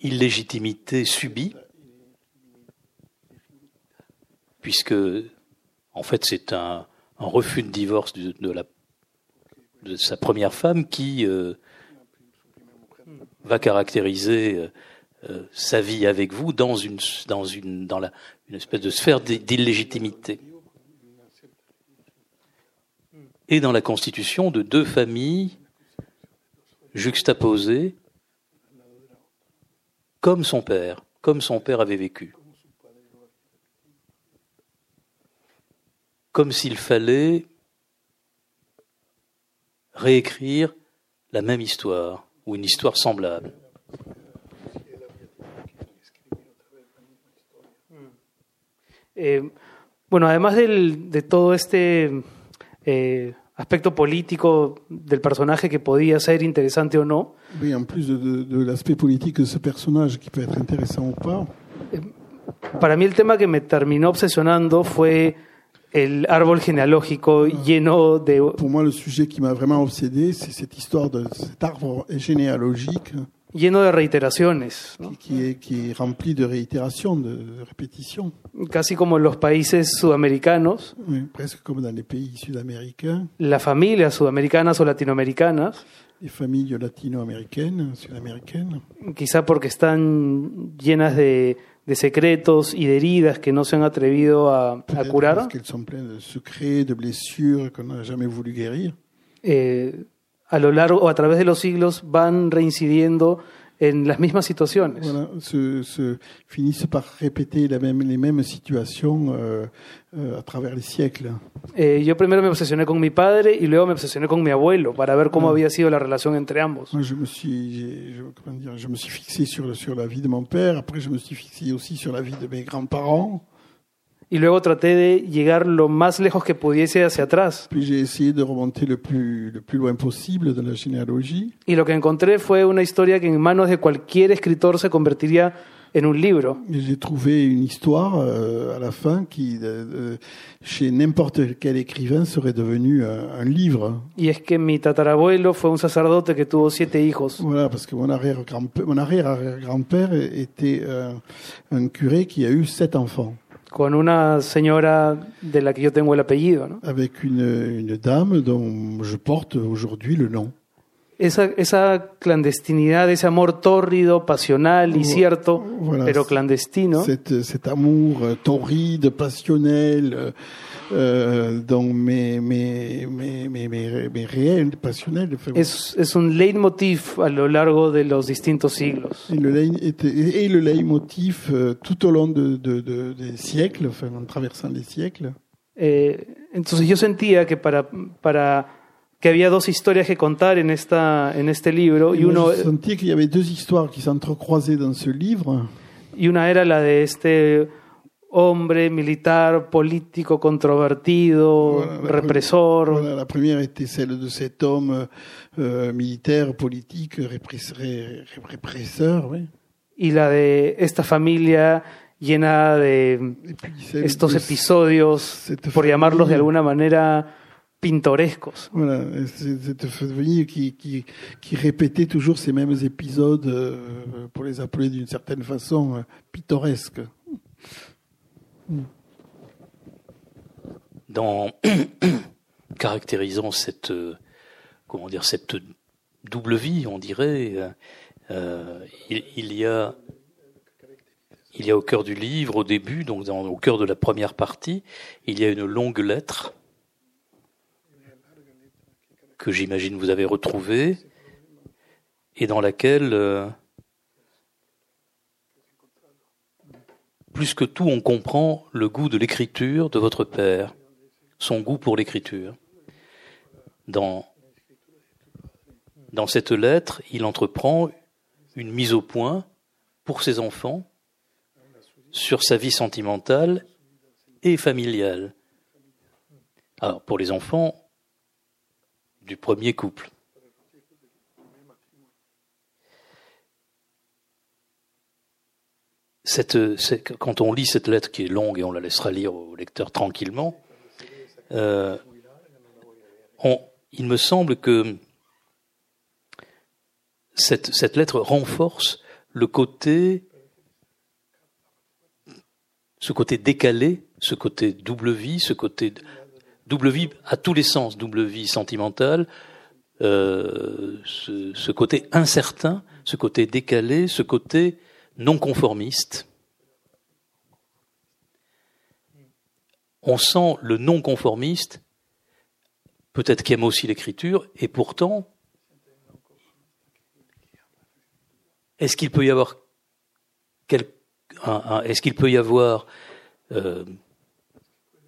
[SPEAKER 2] illégitimité subie, puisque en fait c'est un, refus de divorce de, sa première femme qui euh, va caractériser euh, euh, sa vie avec vous dans une dans une dans la une espèce de sphère d'il- d'illégitimité et dans la constitution de deux familles juxtaposées comme son père, comme son père avait vécu. Comme s'il fallait réécrire la même histoire ou une histoire semblable.
[SPEAKER 3] Eh, además de todo este eh, aspecto político del personaje que podía ser interesante o no,
[SPEAKER 4] Oui, en plus de, de- de l'aspect politique de ce personnage qui peut être intéressant ou pas,
[SPEAKER 3] para mí el tema que me terminó obsesionando fue el árbol genealógico lleno de
[SPEAKER 4] pour moi, le sujet qui m'a vraiment obsédé, c'est cette histoire de cet arbre généalogique
[SPEAKER 3] lleno de reiteraciones, ¿no?
[SPEAKER 4] est rempli de réitérations, de, répétitions,
[SPEAKER 3] casi como en los países sudamericanos,
[SPEAKER 4] Oui, presque comme dans les pays sud-américains,
[SPEAKER 3] las familias sudamericanas o latinoamericanas,
[SPEAKER 4] les familles latino-américaines, sud-américaines,
[SPEAKER 3] quizá porque están llenas de, de secretos y de heridas que no se han atrevido a, a curar,
[SPEAKER 4] parce qu'elles sont pleines de secrets, de blessures qu'on n'a jamais voulu guérir.
[SPEAKER 3] eh, a lo largo o a través de los siglos van reincidiendo en las mismas situaciones.
[SPEAKER 4] Voilà, se, se finissent par répéter la même, les mêmes situations euh, euh, à travers les siècles.
[SPEAKER 3] Eh, yo primero me obsesioné con mi padre y luego me obsesioné con mi abuelo para ver cómo había sido la relación entre ambos.
[SPEAKER 4] Moi, je me suis, je, comment dire, je me suis fixé sur, sur la vie de mon père. Après, je me suis fixé aussi sur la vie de mes grands-parents.
[SPEAKER 3] Y luego traté de llegar lo más lejos que pudiese hacia atrás.
[SPEAKER 4] Puis j'ai essayé de remonter le plus, le plus loin possible de la généalogie.
[SPEAKER 3] Y lo que encontré fue una historia que en manos de cualquier escritor se convertiría en un libro.
[SPEAKER 4] Et j'ai trouvé une histoire euh, à la fin qui, euh, euh, chez n'importe quel écrivain, serait devenue un, un livre.
[SPEAKER 3] Y es que mi tatarabuelo fue un sacerdote que tuvo siete hijos.
[SPEAKER 4] Voilà, parce que mon arrière-grand-père, mon arrière-arrière-grand-père était euh, un curé qui a eu sept enfants,
[SPEAKER 3] con una señora de la que yo tengo el apellido. ¿no?
[SPEAKER 4] avec une, une dame dont je porte aujourd'hui le nom.
[SPEAKER 3] Esa, esa clandestinidad, ese amor tórrido, pasional y cierto,
[SPEAKER 4] Voilà,
[SPEAKER 3] pero clandestino,
[SPEAKER 4] Cet, cet amour euh, torride, passionnel, euh, dont mes, mes, mes, mes, réels, passionnels,
[SPEAKER 3] es, es un leitmotiv a lo largo de los distintos siglos.
[SPEAKER 4] et le, et le leitmotiv euh, tout au long de, de, de- des siècles, enfin, en traversant les siècles.
[SPEAKER 3] Eh, entonces yo sentía que para, para que había dos historias que contar en esta en este libro y
[SPEAKER 4] Et
[SPEAKER 3] uno
[SPEAKER 4] sentais qu'il y avait deux histoires qui s'entrecroisaient dans ce livre.
[SPEAKER 3] y una era la de este hombre militar político controvertido
[SPEAKER 4] Voilà,
[SPEAKER 3] represor
[SPEAKER 4] Voilà, la première était celle de cet homme euh, militaire, politique, répress- ré- ré- répresseur, oui.
[SPEAKER 3] y la de esta familia llena de
[SPEAKER 4] puis,
[SPEAKER 3] estos episodios, por llamarlos de alguna manera, pintorescos.
[SPEAKER 4] Voilà, cette famille qui, qui, qui répétait toujours ces mêmes épisodes, euh, pour les appeler d'une certaine façon, euh, pittoresques.
[SPEAKER 2] Dans caractérisant cette euh, comment dire cette double vie, on dirait, euh, euh, il, y a il y a au cœur du livre, au début, donc au cœur de la première partie, il y a une longue lettre que j'imagine vous avez retrouvée et dans laquelle plus que tout, on comprend le goût de l'écriture de votre père, son goût pour l'écriture. Dans, cette lettre, il entreprend une mise au point pour ses enfants sur sa vie sentimentale et familiale. Alors, pour les enfants du premier couple. Cette, quand on lit cette lettre qui est longue et on la laissera lire au lecteur tranquillement, euh, on- il me semble que cette, cette lettre renforce le côté, ce côté décalé, ce côté double vie, ce côté double vie à tous les sens, double vie sentimentale, euh, ce, ce côté incertain, ce côté décalé, ce côté non conformiste. On sent le non conformiste, peut-être qui aime aussi l'écriture, et pourtant, est-ce qu'il peut y avoir est-ce qu'il peut y avoir euh,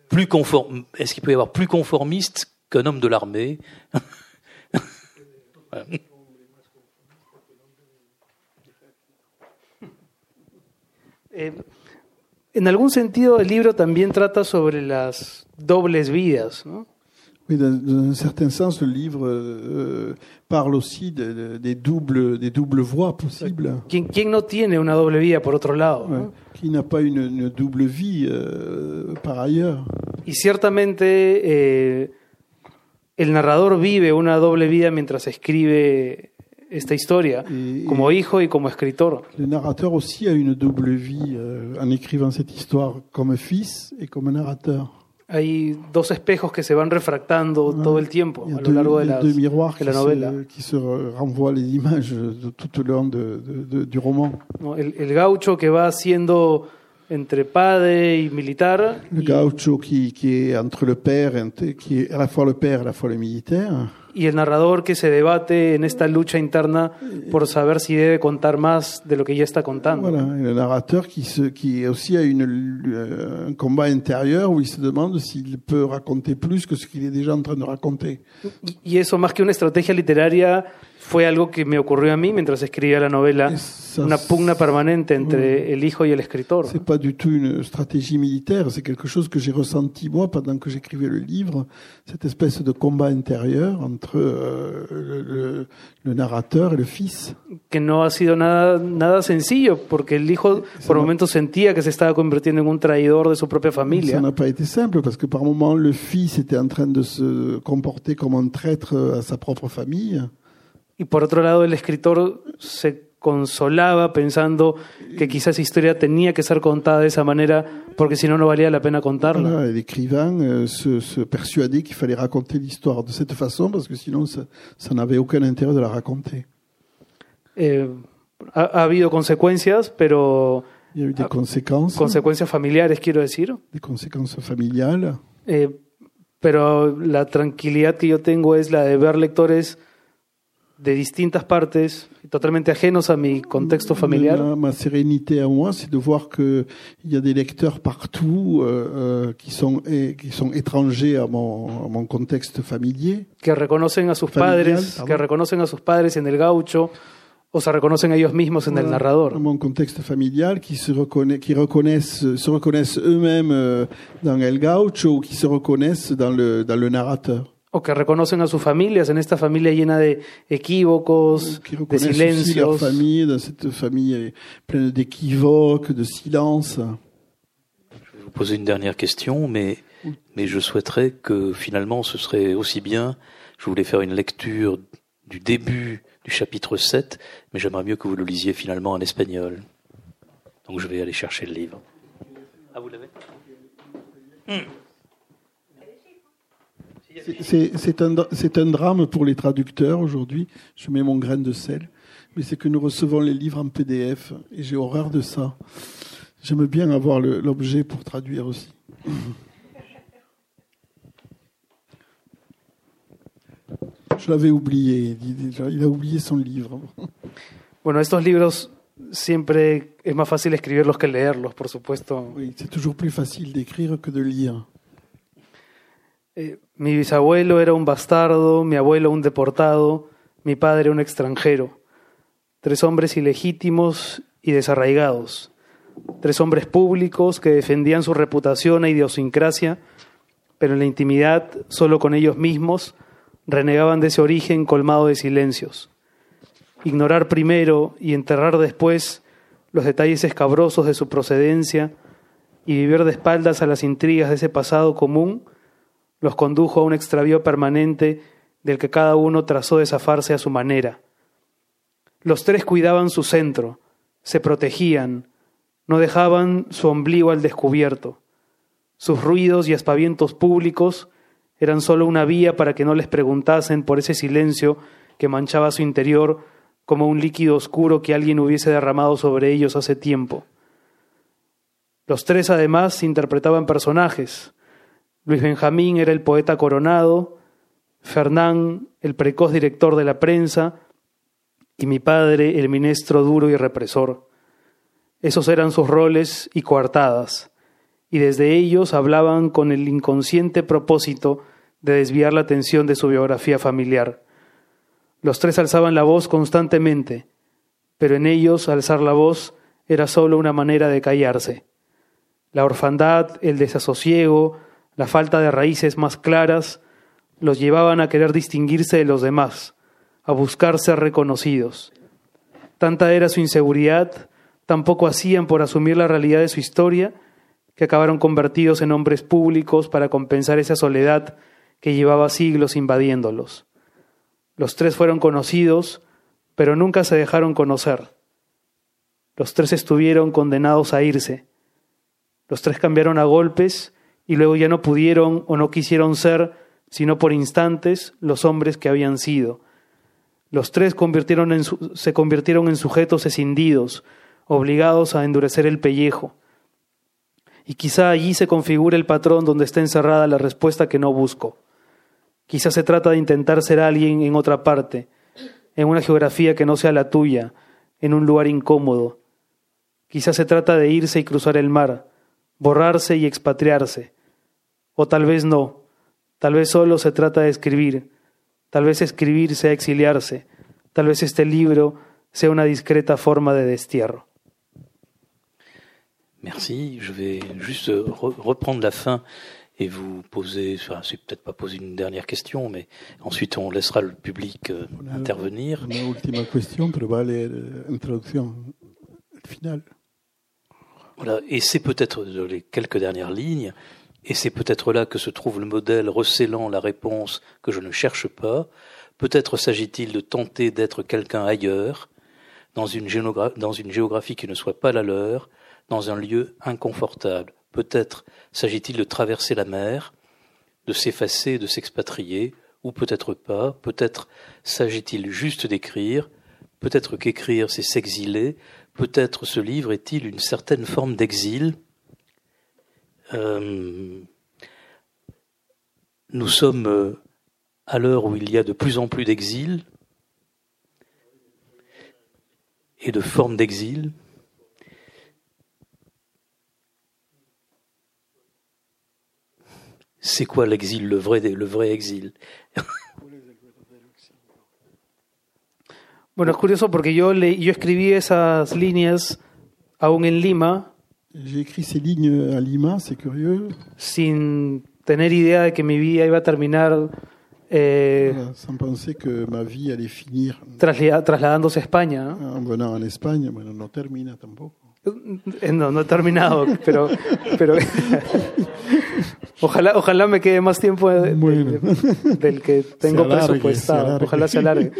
[SPEAKER 2] plus conform, est-ce qu'il peut y avoir plus conformiste qu'un homme de l'armée?
[SPEAKER 3] Eh, en algún sentido, el libro también trata sobre las dobles vidas, ¿no?
[SPEAKER 4] Oui, dans, dans un certain sens, le livre euh, parle aussi de- de- des, doubles, des doubles voies possibles.
[SPEAKER 3] ¿Quién, quién no tiene una doble vida por otro lado?
[SPEAKER 4] Ouais.
[SPEAKER 3] no?
[SPEAKER 4] Qui n'a pas une, une double vie euh, par ailleurs.
[SPEAKER 3] Y ciertamente eh, el narrador vive una doble vida mientras escribe esta historia,
[SPEAKER 4] Et,
[SPEAKER 3] como hijo y como escritor.
[SPEAKER 4] le narrateur aussi a une double vie euh, en écrivant cette histoire comme fils et comme narrateur.
[SPEAKER 3] Hay dos espejos que se van refractando todo el tiempo
[SPEAKER 4] a
[SPEAKER 3] a lo
[SPEAKER 4] deux,
[SPEAKER 3] largo de, las-
[SPEAKER 4] deux miroirs
[SPEAKER 3] de
[SPEAKER 4] qui
[SPEAKER 3] la novela.
[SPEAKER 4] se, qui se renvoient les images de, tout au long de, de- du roman.
[SPEAKER 3] ¿no? El, el gaucho que va siendo entre padre y militar,
[SPEAKER 4] Le gaucho qui, qui est entre le père, qui est à la fois le père à la fois le militaire.
[SPEAKER 3] Y el narrador que se debate en esta lucha interna por saber si debe contar más de lo que ya está contando.
[SPEAKER 4] Voilà, le narrateur qui, se, qui aussi a une, euh, un combat intérieur où il se demande s'il peut raconter plus que ce qu'il est déjà en train de raconter.
[SPEAKER 3] Y, y eso, más que una estrategia literaria, fue algo que me ocurrió a mí mientras escribía la novela,
[SPEAKER 4] Eso
[SPEAKER 3] una pugna permanente entre el hijo y el escritor.
[SPEAKER 4] C'est pas du tout une stratégie militaire, c'est quelque chose que j'ai ressenti moi pendant que j'écrivais le livre, cette espèce de combat intérieur entre euh, le, le- le narrateur et le fils.
[SPEAKER 3] que no ha sido nada, nada sencillo, porque el hijo por
[SPEAKER 4] no-
[SPEAKER 3] momentos sentía que se estaba convirtiendo en un traidor de su propia
[SPEAKER 4] Ça
[SPEAKER 3] familia.
[SPEAKER 4] n'a pas été simple parce que par moments le fils était en train de se comporter comme un traître à sa propre famille.
[SPEAKER 3] Y por otro lado, el escritor se consolaba pensando que quizás esa historia tenía que ser contada de esa manera, porque si no, no valía la pena contarla.
[SPEAKER 4] Voilà, l'écrivain euh, se, se persuadait qu'il fallait raconter l'histoire de cette façon parce que sinon ça, ça n'avait aucun intérêt de la raconter.
[SPEAKER 3] Eh, ha, ha habido consecuencias, pero
[SPEAKER 4] Il y a eu des
[SPEAKER 3] Ah,
[SPEAKER 4] conséquences,
[SPEAKER 3] consecuencias familiares, quiero decir.
[SPEAKER 4] des conséquences familiales.
[SPEAKER 3] Eh, pero la tranquilidad que yo tengo es la de ver lectores de distintas partes, totalmente ajenos a mi contexto familiar,
[SPEAKER 4] Ma, ma sérénité à moi, c'est de voir qu'il y a des lecteurs partout euh, euh, qui, sont, qui sont étrangers à mon, à mon contexte familier,
[SPEAKER 3] que reconocen a sus
[SPEAKER 4] Familiar,
[SPEAKER 3] padres,
[SPEAKER 4] pardon.
[SPEAKER 3] que reconocen a sus padres en el gaucho, o se reconocen ellos mismos en el
[SPEAKER 4] Voilà,
[SPEAKER 3] narrador.
[SPEAKER 4] à mon contexte familial, qui se, reconnaît, qui reconnaissent, se reconnaissent eux-mêmes euh, dans El Gaucho ou qui se reconnaissent dans le, dans le narrateur.
[SPEAKER 3] O que reconocen a sus familias en esta familia llena de equívocos,
[SPEAKER 4] qui
[SPEAKER 3] de
[SPEAKER 4] reconnaissent aussi leur
[SPEAKER 3] silencios.
[SPEAKER 4] famille, dans cette famille pleine d'équivoques, de silence.
[SPEAKER 2] Je vais vous poser une dernière question, mais, mais je souhaiterais que finalement ce serait aussi bien. Je voulais faire une lecture du début du chapitre 7, mais j'aimerais mieux que vous le lisiez finalement en espagnol. Donc je vais aller chercher le livre. Ah, vous l'avez?
[SPEAKER 4] C'est- C'est un, drame pour les traducteurs aujourd'hui. Je mets mon grain de sel. Mais c'est que nous recevons les livres en PDF et j'ai horreur de ça. J'aime bien avoir l'objet pour traduire aussi. Je l'avais oublié. Il il a oublié son livre.
[SPEAKER 3] Bueno, estos libros siempre es más fácil escribirlos que leerlos, por supuesto.
[SPEAKER 4] Oui, c'est toujours plus facile d'écrire que de lire.
[SPEAKER 3] Eh, mi bisabuelo era un bastardo, mi abuelo un deportado, mi padre un extranjero. Tres hombres ilegítimos y desarraigados. Tres hombres públicos que defendían su reputación e idiosincrasia, pero en la intimidad, solo con ellos mismos, renegaban de ese origen colmado de silencios. Ignorar primero y enterrar después los detalles escabrosos de su procedencia y vivir de espaldas a las intrigas de ese pasado común los condujo a un extravío permanente del que cada uno trazó de zafarse a su manera. Los tres cuidaban su centro, se protegían, no dejaban su ombligo al descubierto. Sus ruidos y aspavientos públicos eran sólo una vía para que no les preguntasen por ese silencio que manchaba su interior como un líquido oscuro que alguien hubiese derramado sobre ellos hace tiempo. Los tres además interpretaban personajes, Luis Benjamín era el poeta coronado, Fernán el precoz director de la prensa y mi padre el ministro duro y represor. Esos eran sus roles y coartadas, y desde ellos hablaban con el inconsciente propósito de desviar la atención de su biografía familiar. Los tres alzaban la voz constantemente, pero en ellos alzar la voz era sólo una manera de callarse. La orfandad, el desasosiego, la falta de raíces más claras los llevaban a querer distinguirse de los demás, a buscar ser reconocidos. Tanta era su inseguridad, tan poco hacían por asumir la realidad de su historia, que acabaron convertidos en hombres públicos para compensar esa soledad que llevaba siglos invadiéndolos. Los tres fueron conocidos, pero nunca se dejaron conocer. Los tres estuvieron condenados a irse. Los tres cambiaron a golpes y luego ya no pudieron o no quisieron ser, sino por instantes, los hombres que habían sido. Los tres se convirtieron en sujetos escindidos, obligados a endurecer el pellejo. Y quizá allí se configure el patrón donde está encerrada la respuesta que no busco. Quizá se trata de intentar ser alguien en otra parte, en una geografía que no sea la tuya, en un lugar incómodo. Quizá se trata de irse y cruzar el mar, borrarse y expatriarse. O tal vez no, tal vez solo se trata de escribir, tal vez escribir sea exiliarse, tal vez este libro sea una discreta forma de destierro.
[SPEAKER 2] Merci. Je vais juste re- reprendre la fin et vous poser, enfin, c'est peut-être pas poser une dernière question, mais ensuite on laissera le public euh, intervenir.
[SPEAKER 4] Una última cuestión, pero va a leer en traducción al final.
[SPEAKER 2] Voilà. Et c'est peut-être dans les quelques dernières lignes, et c'est peut-être là que se trouve le modèle recélant la réponse que je ne cherche pas. Peut-être s'agit-il de tenter d'être quelqu'un ailleurs, dans une, dans une géographie qui ne soit pas la leur, dans un lieu inconfortable. Peut-être s'agit-il de traverser la mer, de s'effacer, de s'expatrier, ou peut-être pas. Peut-être s'agit-il juste d'écrire. Peut-être qu'écrire, c'est s'exiler. Peut-être ce livre est-il une certaine forme d'exil. Euh, nous sommes euh, à l'heure où il y a de plus en plus d'exil et de formes d'exil. C'est quoi l'exil, le vrai, le vrai exil?
[SPEAKER 3] Bueno, es curioso porque yo, le, yo escribí esas líneas aún en Lima
[SPEAKER 4] J'ai écrit ces lignes à Lima, c'est curieux,
[SPEAKER 3] sin tener idea de que mi vida iba a terminar eh,
[SPEAKER 4] Voilà, sans penser que ma vie allait finir
[SPEAKER 3] traslia- trasladándose a España. ¿no?
[SPEAKER 4] en venant en Espagne. Bueno, no termina tampoco.
[SPEAKER 3] Eh, No, no he terminado, pero, pero ojalá, ojalá me quede más tiempo de- de-
[SPEAKER 4] Bueno.
[SPEAKER 3] del que tengo
[SPEAKER 4] Se alargue, se
[SPEAKER 3] presupuestado.
[SPEAKER 4] alargue.
[SPEAKER 3] Ojalá se alargue.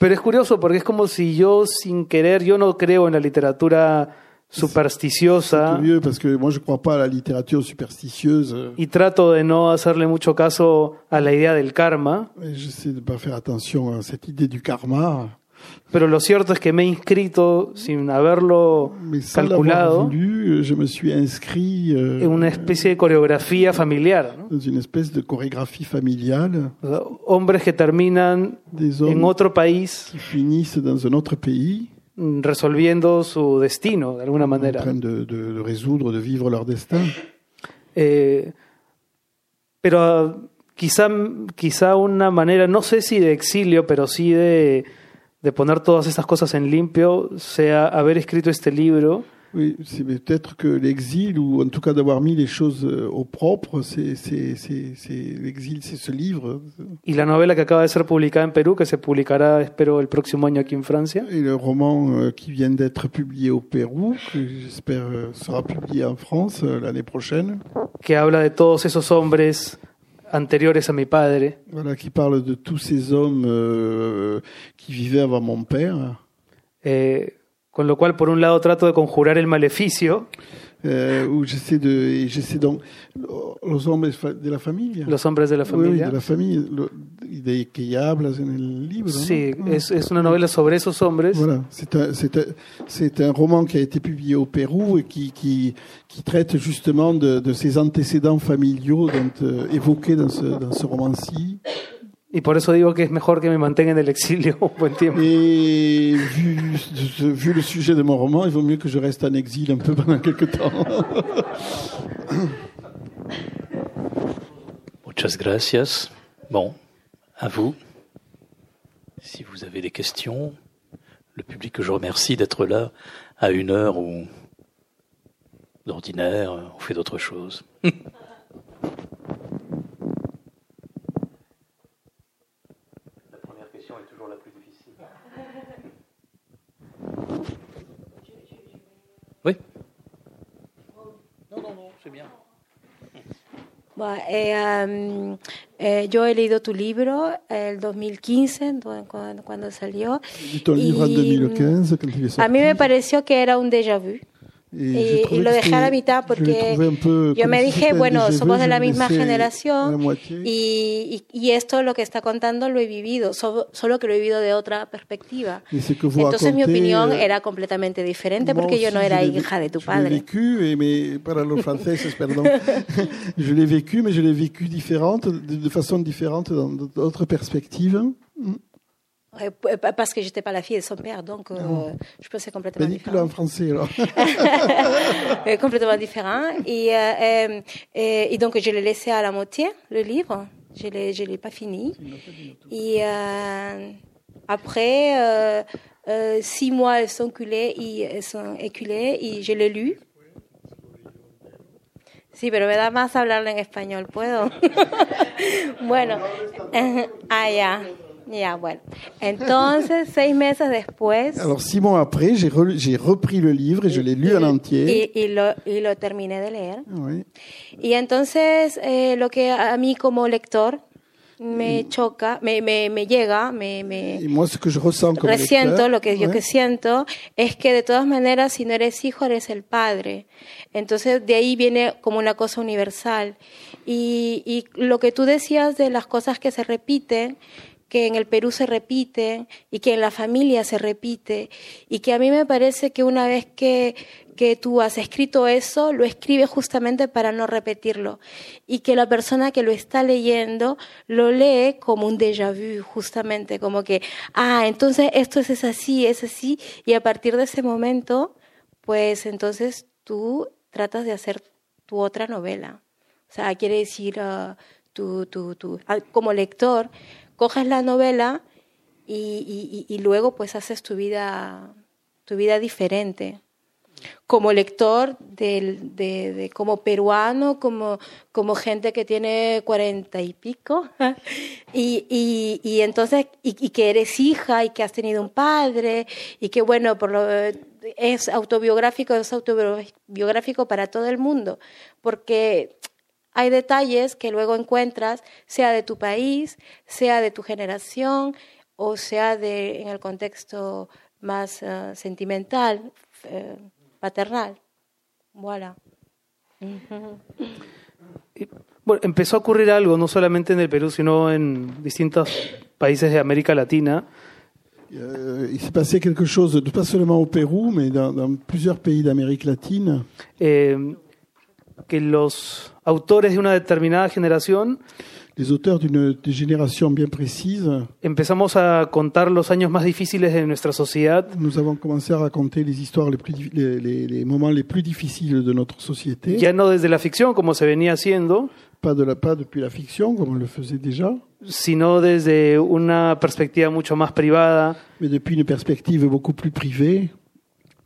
[SPEAKER 3] Pero es curioso porque es como si yo sin querer, yo no creo en la literatura supersticiosa
[SPEAKER 4] Curieux parce que moi je crois pas à la littérature superstitieuse.
[SPEAKER 3] y trato de no hacerle mucho caso a la idea del karma,
[SPEAKER 4] J'essaie de pas faire attention à cette idée du karma.
[SPEAKER 3] pero lo cierto es que me he inscrito sin haberlo calculado
[SPEAKER 4] voulu, je me suis inscrit euh,
[SPEAKER 3] en una especie de coreografía familiar. ¿no?
[SPEAKER 4] dans une espèce de chorégraphie familiale
[SPEAKER 3] O sea, hombres que terminan en otro país
[SPEAKER 4] qui finissent dans un autre pays
[SPEAKER 3] resolviendo su destino de alguna
[SPEAKER 4] en
[SPEAKER 3] manera.
[SPEAKER 4] train de, de- de résoudre, de vivre leur destin.
[SPEAKER 3] Eh, pero ah, quizá, quizá una manera, no sé si de exilio, pero sí de, de poner todas estas cosas en limpio, sea haber escrito este libro
[SPEAKER 4] Oui, c'est peut-être que l'exil, ou en tout cas d'avoir mis les choses euh, au propre, c'est l'exil, c'est ce livre.
[SPEAKER 3] y la novela que acaba de ser publicada en Perú, que se publicará, espero, el próximo año aquí en Francia.
[SPEAKER 4] Et le roman euh, qui vient d'être publié au Pérou, que j'espère euh, sera publié en France l'année prochaine,
[SPEAKER 3] que habla de todos esos hombres anteriores a mi padre,
[SPEAKER 4] voilà, qui parle de tous ces hommes euh, qui vivaient avant mon père,
[SPEAKER 3] eh, con lo cual por un lado trato de conjurar el maleficio,
[SPEAKER 4] euh, où j'essaie de, j'essaie donc los hombres de la famille.
[SPEAKER 3] los hombres de la
[SPEAKER 4] Oui, oui,
[SPEAKER 3] familia.
[SPEAKER 4] de la famille, lo- de que ya hablas en el libro. ¿no?
[SPEAKER 3] Sí,
[SPEAKER 4] Ah.
[SPEAKER 3] es, es una novela sobre esos hombres.
[SPEAKER 4] Voilà, c'est un, c'est un, c'est un roman qui a été publié au Pérou et qui, qui, qui traite justement de, de ces antécédents familiaux dont, euh, évoqués dans ce, dans ce roman-ci.
[SPEAKER 3] Y por eso digo que es mejor que me mantenga en el exilio un buen tiempo.
[SPEAKER 4] Et vu, vu le sujet de mon roman, il vaut mieux que je reste en exil un peu pendant quelques temps.
[SPEAKER 2] Muchas gracias. Bon, à vous. Si vous avez des questions, le public que je remercie d'être là à une heure où, d'ordinaire, on fait d'autres choses.
[SPEAKER 5] Bueno, eh, am, eh, yo he leído tu libro el 2015, do- cuando, cuando salió.
[SPEAKER 4] Lu ton livre en
[SPEAKER 5] Y,
[SPEAKER 4] 2015 quand il est sorti.
[SPEAKER 5] A mí me pareció que era un déjà vu. Y, y lo dejé a la mitad porque yo me dije, bueno, somos de la misma generación y, y, esto lo que está contando lo he vivido, so- solo que lo he vivido de otra perspectiva. Entonces mi opinión era completamente diferente porque yo no era hija de tu padre.
[SPEAKER 4] para los franceses, pardon. je l'ai vécu, mais je l'ai vécu différente, de, de façon différente dans d'autres perspectives.
[SPEAKER 5] P- Parce que j'étais pas la fille de son père, donc euh, je pensais complètement
[SPEAKER 4] Ben, dis-le en
[SPEAKER 5] différent.
[SPEAKER 4] français alors.
[SPEAKER 5] Euh, complètement différent. Et, euh, euh, et, et donc, je l'ai laissé à la moitié, le livre. Je ne l'ai, je l'ai pas fini. Et euh, après, euh, euh, six mois, elles sont écoulés, y, elles sont écoulés y je l'ai lu. Sí, pero me da más hablarlo en español, ¿puedo? bueno, ah, ya, ya, bueno. Entonces, seis meses después...
[SPEAKER 4] Alors six mois après, j'ai, j'ai repris le livre et je l'ai lu en entier.
[SPEAKER 5] Y, y lo, y lo terminé de leer.
[SPEAKER 4] Oui.
[SPEAKER 5] Y entonces eh, lo que a mí como lector me choca, me, me, me llega, me, me
[SPEAKER 4] moi, ce que je ressens comme
[SPEAKER 5] resiento,
[SPEAKER 4] lecteur,
[SPEAKER 5] lo que yo
[SPEAKER 4] ouais,
[SPEAKER 5] que siento, es que de todas maneras si no eres hijo eres el padre. Entonces de ahí viene como una cosa universal. Y, y lo que tú decías de las cosas que se repiten, que en el Perú se repiten y que en la familia se repite. Y que a mí me parece que una vez que, que tú has escrito eso, lo escribes justamente para no repetirlo. Y que la persona que lo está leyendo lo lee como un déjà vu, justamente como que, ah, entonces esto es así, es así y a partir de ese momento, pues entonces tú tratas de hacer tu otra novela. O sea, quiere decir, tú, tú, tú, ah, como lector, coges la novela y, luego pues haces tu vida, tu vida diferente. como lector de, de- como peruano, como, como gente que tiene cuarenta y pico, y, y, entonces, y que eres hija y que has tenido un padre, y que bueno, por lo, es autobiográfico, es autobiográfico para todo el mundo, porque hay detalles que luego encuentras, sea de tu país, sea de tu generación, o sea de, en el contexto más eh, sentimental, eh, paternal. Voilà.
[SPEAKER 3] Bueno, empezó a ocurrir algo, no solamente en el Perú, sino en distintos países de América Latina,
[SPEAKER 4] Euh, il s'est passé quelque chose, pas seulement au Pérou, mais dans, dans plusieurs pays d'Amérique latine,
[SPEAKER 3] eh, que los autores de una determinada generación
[SPEAKER 4] les auteurs d'une d'une génération bien précise.
[SPEAKER 3] empezamos a contar los años más difíciles de nuestra sociedad.
[SPEAKER 4] Nous avons commencé à raconter les histoires les plus, dif- les, les- les moments les plus difficiles de notre société,
[SPEAKER 3] ya no desde la ficción como se venía haciendo,
[SPEAKER 4] pas de la pas depuis la fiction comme on le faisait déjà,
[SPEAKER 3] sino desde una perspectiva mucho más privada,
[SPEAKER 4] mais depuis une perspective beaucoup plus privée,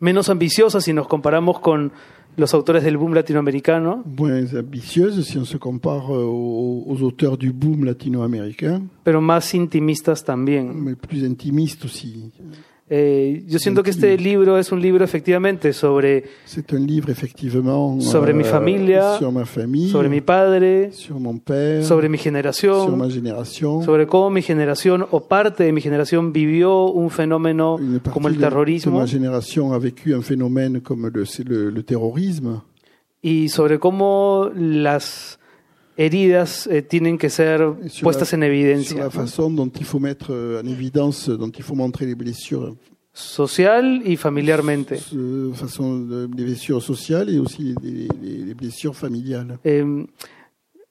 [SPEAKER 3] menos ambiciosa si nos comparamos con los autores del boom latinoamericano,
[SPEAKER 4] moins ambitieuse si on se compare aux, aux auteurs du boom latino-américain,
[SPEAKER 3] pero más intimistas también.
[SPEAKER 4] mais plus intimistes aussi.
[SPEAKER 3] Eh, yo siento que este libro es un libro efectivamente sobre,
[SPEAKER 4] C'est un livre effectivement
[SPEAKER 3] Sobre mi familia,
[SPEAKER 4] sur ma famille,
[SPEAKER 3] sobre mi padre,
[SPEAKER 4] sur mon père,
[SPEAKER 3] sobre mi
[SPEAKER 4] sur ma
[SPEAKER 3] generación,
[SPEAKER 4] génération,
[SPEAKER 3] sobre cómo mi generación o parte de mi generación vivió un fenómeno
[SPEAKER 4] une
[SPEAKER 3] como el
[SPEAKER 4] de
[SPEAKER 3] terrorismo.
[SPEAKER 4] ma génération a vécu un phénomène comme le, c'est le, le terrorisme.
[SPEAKER 3] Y sobre cómo las heridas eh, tienen que ser
[SPEAKER 4] sur
[SPEAKER 3] puestas
[SPEAKER 4] la,
[SPEAKER 3] en
[SPEAKER 4] sur
[SPEAKER 3] evidencia,
[SPEAKER 4] la façon dont il faut mettre euh, en évidence, dont il faut montrer les blessures,
[SPEAKER 3] social y familiarmente.
[SPEAKER 4] euh, façon de- les blessures sociales et aussi les, les- les blessures familiales.
[SPEAKER 3] Eh,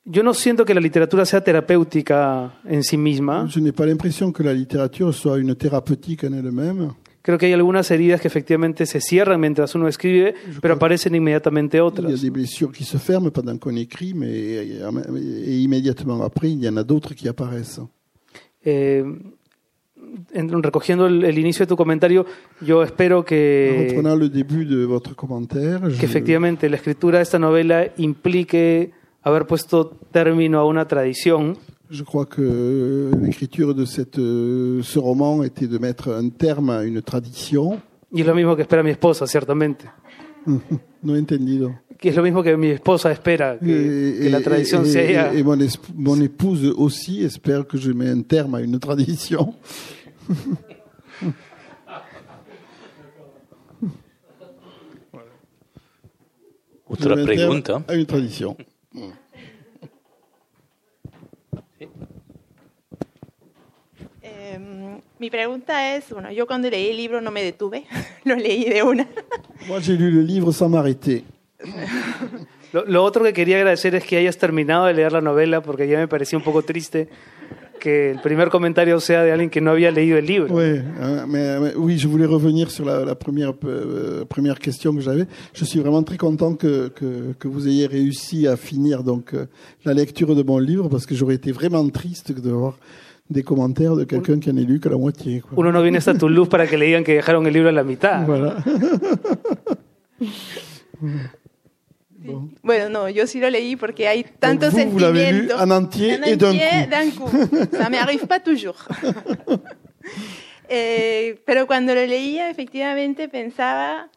[SPEAKER 3] yo no siento que la literatura sea terapéutica en sí misma.
[SPEAKER 4] Je n'ai pas l'impression que la littérature soit une thérapeutique en elle-même.
[SPEAKER 3] Creo que hay algunas heridas que efectivamente se cierran mientras uno escribe, pero aparecen inmediatamente
[SPEAKER 4] Il y a
[SPEAKER 3] otras.
[SPEAKER 4] des blessures qui se ferment pendant qu'on écrit, mais et immédiatement après, il y en a d'autres qui apparaissent.
[SPEAKER 3] Eh, en- recogiendo el, el inicio de tu comentario, yo espero que,
[SPEAKER 4] le début de votre commentaire, je-
[SPEAKER 3] que efectivamente la escritura de esta novela implique haber puesto término a una tradición
[SPEAKER 4] Je crois que l'écriture de cette, euh, ce roman était de mettre un terme à une tradition.
[SPEAKER 3] y es lo mismo que espera mi esposa, ciertamente.
[SPEAKER 4] No he entendido.
[SPEAKER 3] Que es lo mismo que mi esposa espera, que, que la tradición
[SPEAKER 4] et-
[SPEAKER 3] se
[SPEAKER 4] et-
[SPEAKER 3] haya...
[SPEAKER 4] et mon, mon épouse aussi espère que je mets un terme à une tradition.
[SPEAKER 2] Otra pregunta.
[SPEAKER 4] À une tradition.
[SPEAKER 6] Eh, mi pregunta es, bueno, yo cuando leí el libro no me detuve, lo leí de una.
[SPEAKER 4] Moi, j'ai lu le livre sans m'arrêter.
[SPEAKER 3] Lo, lo otro que quería agradecer es que hayas terminado de leer la novela, porque ya me parecía un poco triste que el primer comentario sea de alguien que no había leído el libro.
[SPEAKER 4] Ouais, hein, mais, mais oui, je voulais revenir sur la, la première, euh, première question que j'avais. Je suis vraiment très content que, que, que vous ayez réussi à finir donc euh, la lecture de mon livre parce que j'aurais été vraiment triste de voir des commentaires de quelqu'un qui en ait lu que la moitié. Quoi.
[SPEAKER 3] Uno no viene hasta Toulouse para que le digan que dejaron el libro a la mitad.
[SPEAKER 4] Voilà.
[SPEAKER 6] Bueno, no, yo sí lo leí porque hay tanto
[SPEAKER 4] vous, vous l'avez lu en entier
[SPEAKER 6] En
[SPEAKER 4] et d'un
[SPEAKER 6] entier,
[SPEAKER 4] coup.
[SPEAKER 6] d'un coup. Ça m'arrive pas toujours. Eh, pero cuando lo leía, efectivamente pensaba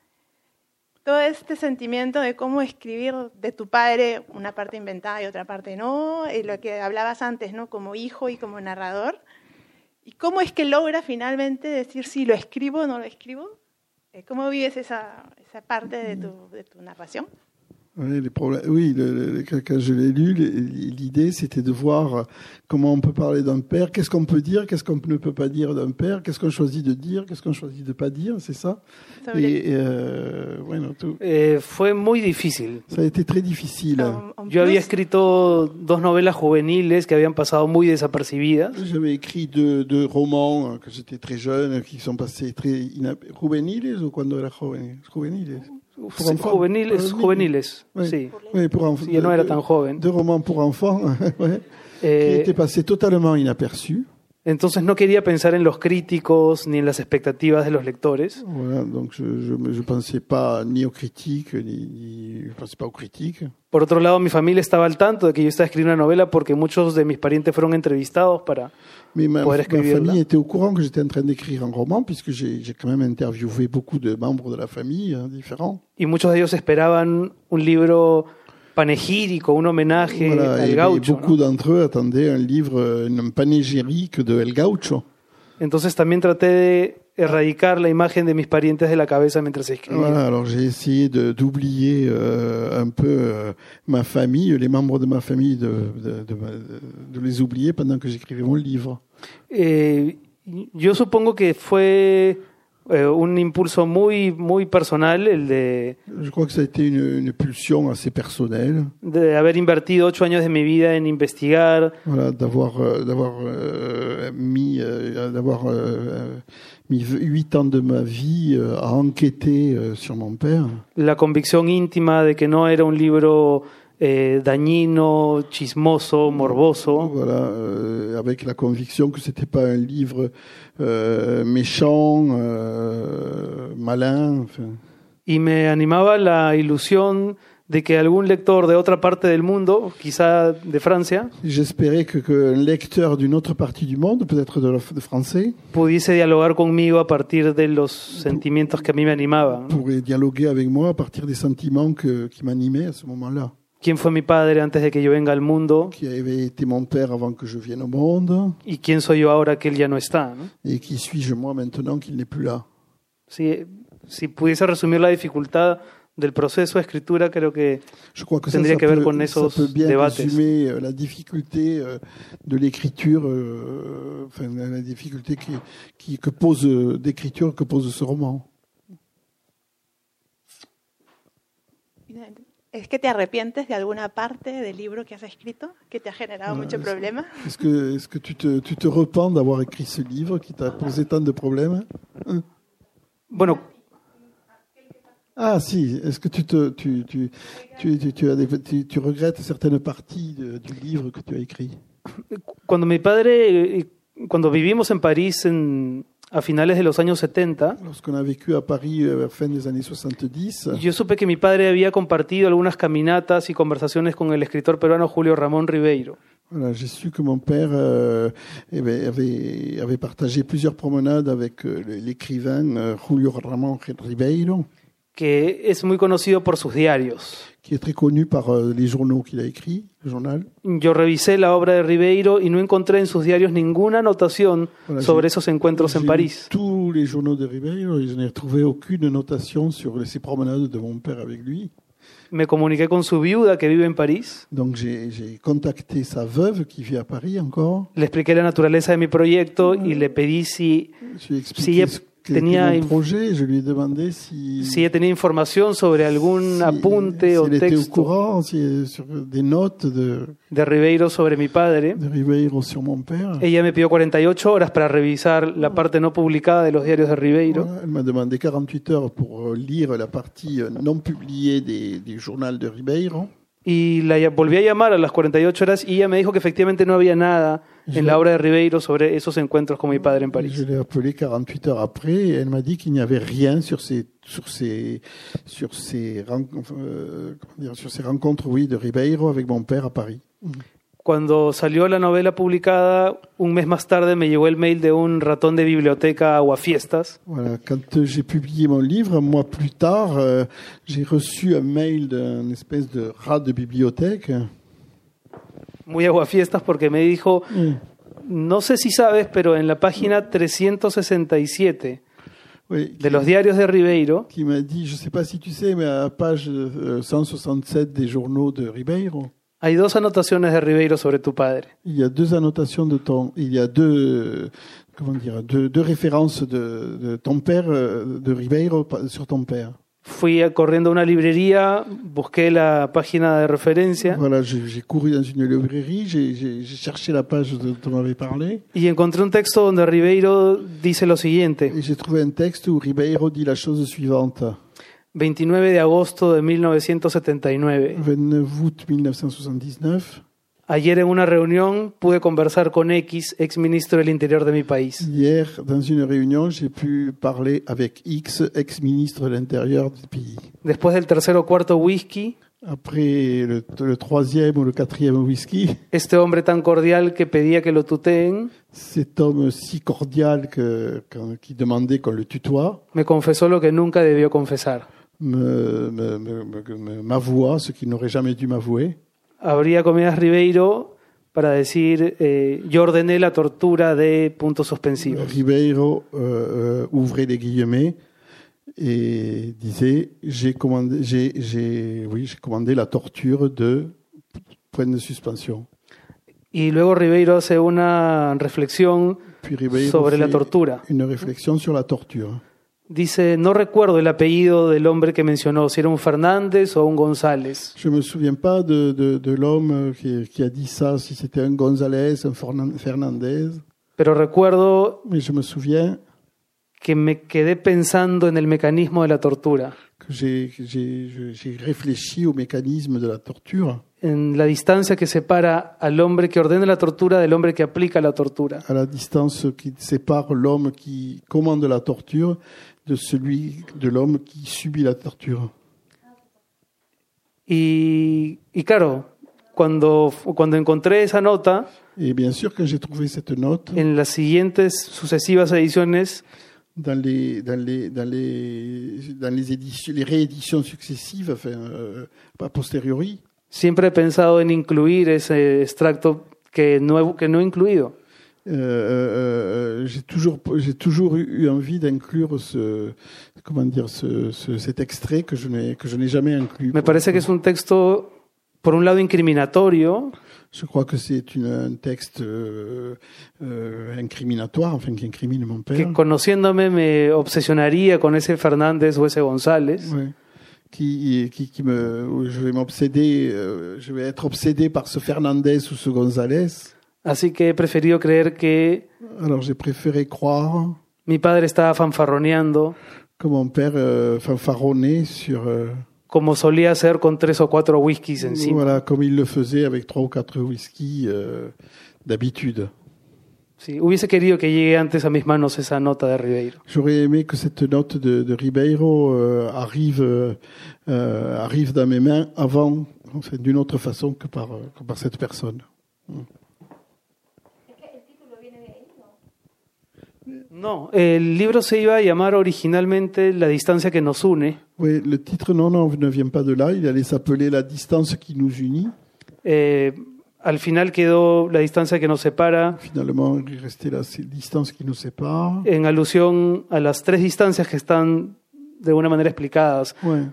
[SPEAKER 6] todo este sentimiento de cómo escribir de tu padre una parte inventada y otra parte no, y lo que hablabas antes, ¿no? Como hijo y como narrador. ¿Y cómo es que logra finalmente decir si lo escribo o no lo escribo? Eh, ¿Cómo vives esa, esa parte de tu, de tu narración?
[SPEAKER 4] Oui, les problèmes. Oui, le- le- quand je l'ai lu, l'idée c'était de voir comment on peut parler d'un père, qu'est-ce qu'on peut dire, qu'est-ce qu'on ne peut pas dire d'un père, qu'est-ce qu'on choisit de dire, qu'est-ce qu'on choisit de pas dire, c'est ça? Et, euh, bueno, tout-
[SPEAKER 3] Eh, fue muy difícil.
[SPEAKER 4] ça a été très difficile.
[SPEAKER 6] En
[SPEAKER 3] Yo había escrito dos novelas juveniles que habían pasado muy desapercibidas.
[SPEAKER 4] J'avais écrit deux, deux romans euh, que j'étais très jeune, qui sont passés très inap... juveniles ou cuando era joven, juveniles. Pour
[SPEAKER 3] juveniles,
[SPEAKER 4] Pour-
[SPEAKER 3] juveniles,
[SPEAKER 4] Oui.
[SPEAKER 3] sí.
[SPEAKER 4] Oui, pour enfants.
[SPEAKER 3] Sí, no era tan joven.
[SPEAKER 4] Deux romans pour enfants, ouais, qui
[SPEAKER 3] Eh,
[SPEAKER 4] étaient passés totalement inaperçus.
[SPEAKER 3] Entonces no quería pensar en los críticos ni en las expectativas de los lectores.
[SPEAKER 4] Voilà, donc je je, je pensais pas ni aux critiques, ni, ni je pensais pas aux critiques.
[SPEAKER 3] Por otro lado, mi familia estaba al tanto de que yo estaba escribiendo una novela porque muchos de mis parientes fueron entrevistados para...
[SPEAKER 4] Mais ma, famille était au courant que j'étais en train d'écrire un roman, puisque j'ai quand même interviewé beaucoup de membres de la famille hein, différents.
[SPEAKER 3] Y muchos de ellos esperaban un libro panegírico, un homenaje
[SPEAKER 4] Voilà,
[SPEAKER 3] al
[SPEAKER 4] et, et
[SPEAKER 3] gaucho.
[SPEAKER 4] beaucoup
[SPEAKER 3] ¿no?
[SPEAKER 4] d'entre eux attendaient un livre, un panégyrique de El Gaucho.
[SPEAKER 3] Entonces también traté de erradicar la imagen de mis parientes de la cabeza mientras escribía.
[SPEAKER 4] Voilà, alors j'ai essayé d'oublier euh, un peu euh, ma famille, les membres de ma famille, de, de, de, de les oublier pendant que j'écrivais mon livre.
[SPEAKER 3] Eh, yo supongo que fue eh, un impulso muy, muy personal el de,
[SPEAKER 4] Je crois que ça a été une, une pulsion assez personnelle,
[SPEAKER 3] de haber invertido ocho años de mi vida en investigar,
[SPEAKER 4] voilà, d'avoir euh, d'avoir euh, mis euh, d'avoir euh, mis huit ans de ma vie euh, à enquêter euh, sur mon père.
[SPEAKER 3] la convicción íntima de que no era un libro eh, dañino, chismoso, morboso,
[SPEAKER 4] Voilà, euh, avec la conviction que c'était pas un livre euh, méchant, euh, malin. Enfin,
[SPEAKER 3] y me animaba la ilusión de que algún lector de otra parte del mundo, quizá de Francia,
[SPEAKER 4] J'espérais que, que un lecteur d'une autre partie du monde, peut-être de, la- de français,
[SPEAKER 3] pudiese dialogar conmigo a partir de los sentimientos que a mí me animaban. ¿no?
[SPEAKER 4] pourrait dialoguer avec moi à partir des sentiments que, qui m'animaient à ce moment-là.
[SPEAKER 3] ¿Quién fue mi padre antes de que yo venga al mundo?
[SPEAKER 4] Qui avait été mon père avant que je vienne au monde,
[SPEAKER 3] ¿Y quién soy yo ahora que él ya no está? ¿no?
[SPEAKER 4] et qui suis-je moi maintenant qu'il n'est plus là.
[SPEAKER 3] Si, si pudiese resumir la dificultad del proceso de escritura, creo que
[SPEAKER 4] Je crois que ça,
[SPEAKER 3] Tendría
[SPEAKER 4] ça
[SPEAKER 3] que ver
[SPEAKER 4] peut,
[SPEAKER 3] con
[SPEAKER 4] ça peut bien
[SPEAKER 3] debates.
[SPEAKER 4] résumer euh, la difficulté euh, de l'écriture, euh, enfin la la difficulté qui, qui, que pose d'écriture que pose ce roman.
[SPEAKER 6] ¿Es que te arrepientes de alguna parte del libro que has escrito que te ha generado
[SPEAKER 4] No,
[SPEAKER 6] mucho
[SPEAKER 4] es-
[SPEAKER 6] problema?
[SPEAKER 4] Est-ce que, tu te, tu te repens d'avoir écrit ce livre qui t'a posé tant de problèmes?
[SPEAKER 3] Bueno,
[SPEAKER 4] Ah si, est-ce que tu, te, tu, tu, tu, tu, tu as des, tu, tu regrettes certaines parties de- du livre que tu as écrit?
[SPEAKER 3] Cuando mi padre, eh, cuando vivimos en París en, a finales de los años 70,
[SPEAKER 4] Lorsqu'on a vécu à Paris euh, à la fin des années 70,
[SPEAKER 3] yo supe que mi padre había compartido algunas caminatas y conversaciones con el escritor peruano Julio Ramón Ribeiro.
[SPEAKER 4] Voilà, j'ai su que mon père euh, eh ben, avait, avait partagé plusieurs promenades avec euh, l'écrivain euh, Julio Ramón Ribeiro,
[SPEAKER 3] que es muy conocido por sus diarios.
[SPEAKER 4] qui est très connu par euh, les journaux qu'il a écrits, le journal.
[SPEAKER 3] Yo revisé la obra de Ribeiro y no encontré en sus diarios ninguna anotación
[SPEAKER 4] Voilà,
[SPEAKER 3] sobre esos encuentros en
[SPEAKER 4] J'ai
[SPEAKER 3] París.
[SPEAKER 4] tous les journaux de Ribeiro et je n'ai trouvé aucune notation sur ces promenades de mon père avec lui.
[SPEAKER 3] Me comuniqué con su viuda que vive en París.
[SPEAKER 4] Donc j'ai j'ai contacté sa veuve qui vit à Paris encore.
[SPEAKER 3] Le expliqué la naturaleza de mi proyecto y le pedí si,
[SPEAKER 4] Je lui ai expliqué
[SPEAKER 3] Si ella
[SPEAKER 4] ce
[SPEAKER 3] tenía
[SPEAKER 4] projet. Je lui demandé si,
[SPEAKER 3] si ella tenía información sobre algún
[SPEAKER 4] si-
[SPEAKER 3] apunte
[SPEAKER 4] si
[SPEAKER 3] o texto
[SPEAKER 4] courant des notes de,
[SPEAKER 3] de Ribeiro sobre mi padre.
[SPEAKER 4] de Ribeiro sur mon père.
[SPEAKER 3] Ella me pidió 48 horas para revisar la parte no publicada de los diarios de Ribeiro.
[SPEAKER 4] Voilà, elle m'a demandé 48 heures pour lire la partie euh, non publiée des, du journal de Ribeiro.
[SPEAKER 3] Y la volví a llamar a las 48 horas y ella me dijo que efectivamente no había nada
[SPEAKER 4] Je-
[SPEAKER 3] en la obra de Ribeiro sobre esos encuentros con mi padre en
[SPEAKER 4] Je
[SPEAKER 3] París.
[SPEAKER 4] l'ai appelée 48 heures après et elle m'a dit qu'il n'y avait rien sur ces, sur ces, sur ces, euh, comment dire, sur ces rencontres oui, de Ribeiro avec mon père à Paris.
[SPEAKER 3] Cuando salió la novela publicada, un mes más tarde me llegó el mail de un ratón de biblioteca aguafiestas
[SPEAKER 4] Voilà, quand euh, j'ai publié mon livre, un mois plus tard, euh, j'ai reçu un mail d'un espèce de rat de bibliothèque.
[SPEAKER 3] muy aguafiestas porque me dijo, no sé si sabes, pero en la página 367
[SPEAKER 4] Oui,
[SPEAKER 3] de los diarios de Ribeiro
[SPEAKER 4] qui m'a dit, je ne sais pas si tu sais, mais à la page euh, 167 des journaux de Ribeiro,
[SPEAKER 3] hay dos anotaciones de Ribeiro sobre tu padre.
[SPEAKER 4] il y a deux annotations de ton, il y a deux, comment dire, deux, deux références de, de ton père, euh, de Ribeiro sur ton père.
[SPEAKER 3] Fui corriendo a una librería, busqué la página de referencia
[SPEAKER 4] Voilà, j'ai j'ai couru dans une librairie, j'ai- j'ai j'ai cherché la page dont on m'avait parlé,
[SPEAKER 3] y encontré un texto donde Ribeiro dice lo siguiente,
[SPEAKER 4] et j'ai trouvé un texte où Ribeiro dit la chose suivante.
[SPEAKER 3] 29 de agosto de 1979.
[SPEAKER 4] 29 août 1979,
[SPEAKER 3] Ayer en una reunión pude conversar con X, ex ministro del Interior de mi país.
[SPEAKER 4] Hier, dans une réunion, j'ai pu parler avec X, ex-ministre de l'Intérieur du pays.
[SPEAKER 3] Después del tercer o cuarto whisky,
[SPEAKER 4] Après le, le troisième ou le quatrième whisky,
[SPEAKER 3] este hombre tan cordial que pedía que lo tuteen
[SPEAKER 4] cet homme si cordial que, que- qui demandait qu'on le tutoie
[SPEAKER 3] me confesó lo que nunca debió confesar.
[SPEAKER 4] M'avoua ce qu'il n'aurait jamais dû m'avouer.
[SPEAKER 3] Habría comidas Ribeiro para decir eh, yo ordené la tortura de puntos suspensivos.
[SPEAKER 4] Ribeiro euh, euh, ouvrait les guillemets et disait j'ai commandé, j'ai, j'ai, oui, j'ai commandé la torture de point de suspension.
[SPEAKER 3] Y luego Ribeiro hace una reflexión
[SPEAKER 4] Puis Ribeiro
[SPEAKER 3] sobre la tortura.
[SPEAKER 4] une réflexion sur la torture.
[SPEAKER 3] Dice, no recuerdo el apellido del hombre que mencionó, si era un Fernández o un González.
[SPEAKER 4] Je me souviens pas de, de, de l'homme qui, qui a dit ça, si c'était un González, un Fernandez,
[SPEAKER 3] Pero recuerdo
[SPEAKER 4] mais je me souviens
[SPEAKER 3] que me quedé pensando en el mecanismo de la tortura,
[SPEAKER 4] que j'ai réfléchi au mécanisme de la torture,
[SPEAKER 3] en la distancia que separa al hombre que ordena la tortura del hombre que aplica la tortura.
[SPEAKER 4] à la distance qui sépare l'homme qui commande la torture de celui de l'homme qui subit la torture.
[SPEAKER 3] Y, y claro, cuando, cuando encontré esa nota,
[SPEAKER 4] Et bien sûr, quand j'ai trouvé cette note,
[SPEAKER 3] en las siguientes sucesivas ediciones,
[SPEAKER 4] dans les, dans les, dans les, dans les, éditions, les rééditions successives, enfin, euh, a posteriori,
[SPEAKER 3] siempre he pensado en incluir ese extracto que no he, que no he incluido.
[SPEAKER 4] euh, j'ai toujours, toujours eu envie d'inclure ce, comment dire, ce, ce- cet extrait que je n'ai, que je n'ai jamais inclus.
[SPEAKER 3] Me parece que es un texto, por un lado, incriminatorio,
[SPEAKER 4] Je crois que c'est une- un texte euh, euh, incriminatoire, enfin qui incrimine mon père.
[SPEAKER 3] que conociéndome me obsesionaría con ese Fernández o ese González.
[SPEAKER 4] Ouais. Qui, qui, qui me, où je vais m'obséder, euh, je vais être obsédé par ce Fernandez ou ce González.
[SPEAKER 3] Así que he preferido creer que
[SPEAKER 4] Alors j'ai préféré croire
[SPEAKER 3] mi padre estaba fanfarroneando,
[SPEAKER 4] que mon père euh, sur, euh,
[SPEAKER 3] como solía hacer con tres o cuatro whiskies encima.
[SPEAKER 4] voilà, comme il le faisait avec trois ou quatre whisky euh, d'habitude.
[SPEAKER 3] Sí, hubiese querido que llegue antes a mis manos esa nota de Ribeiro.
[SPEAKER 4] J'aurais aimé que cette note de, de Ribeiro euh, arrive, euh, arrive dans mes mains avant, enfin, d'une autre façon que par, euh, que par cette personne.
[SPEAKER 3] No, el libro se iba a llamar originalmente La distancia que nos une.
[SPEAKER 4] Oui, le titre non, non, ne vient pas de là. Il allait s'appeler La distance qui nous unit.
[SPEAKER 3] Eh, al final quedó La distancia que nos separa
[SPEAKER 4] Finalement, il restait la distance qui nous sépare.
[SPEAKER 3] en alusión a las tres distancias que están de una manera explicadas.
[SPEAKER 4] Ouais.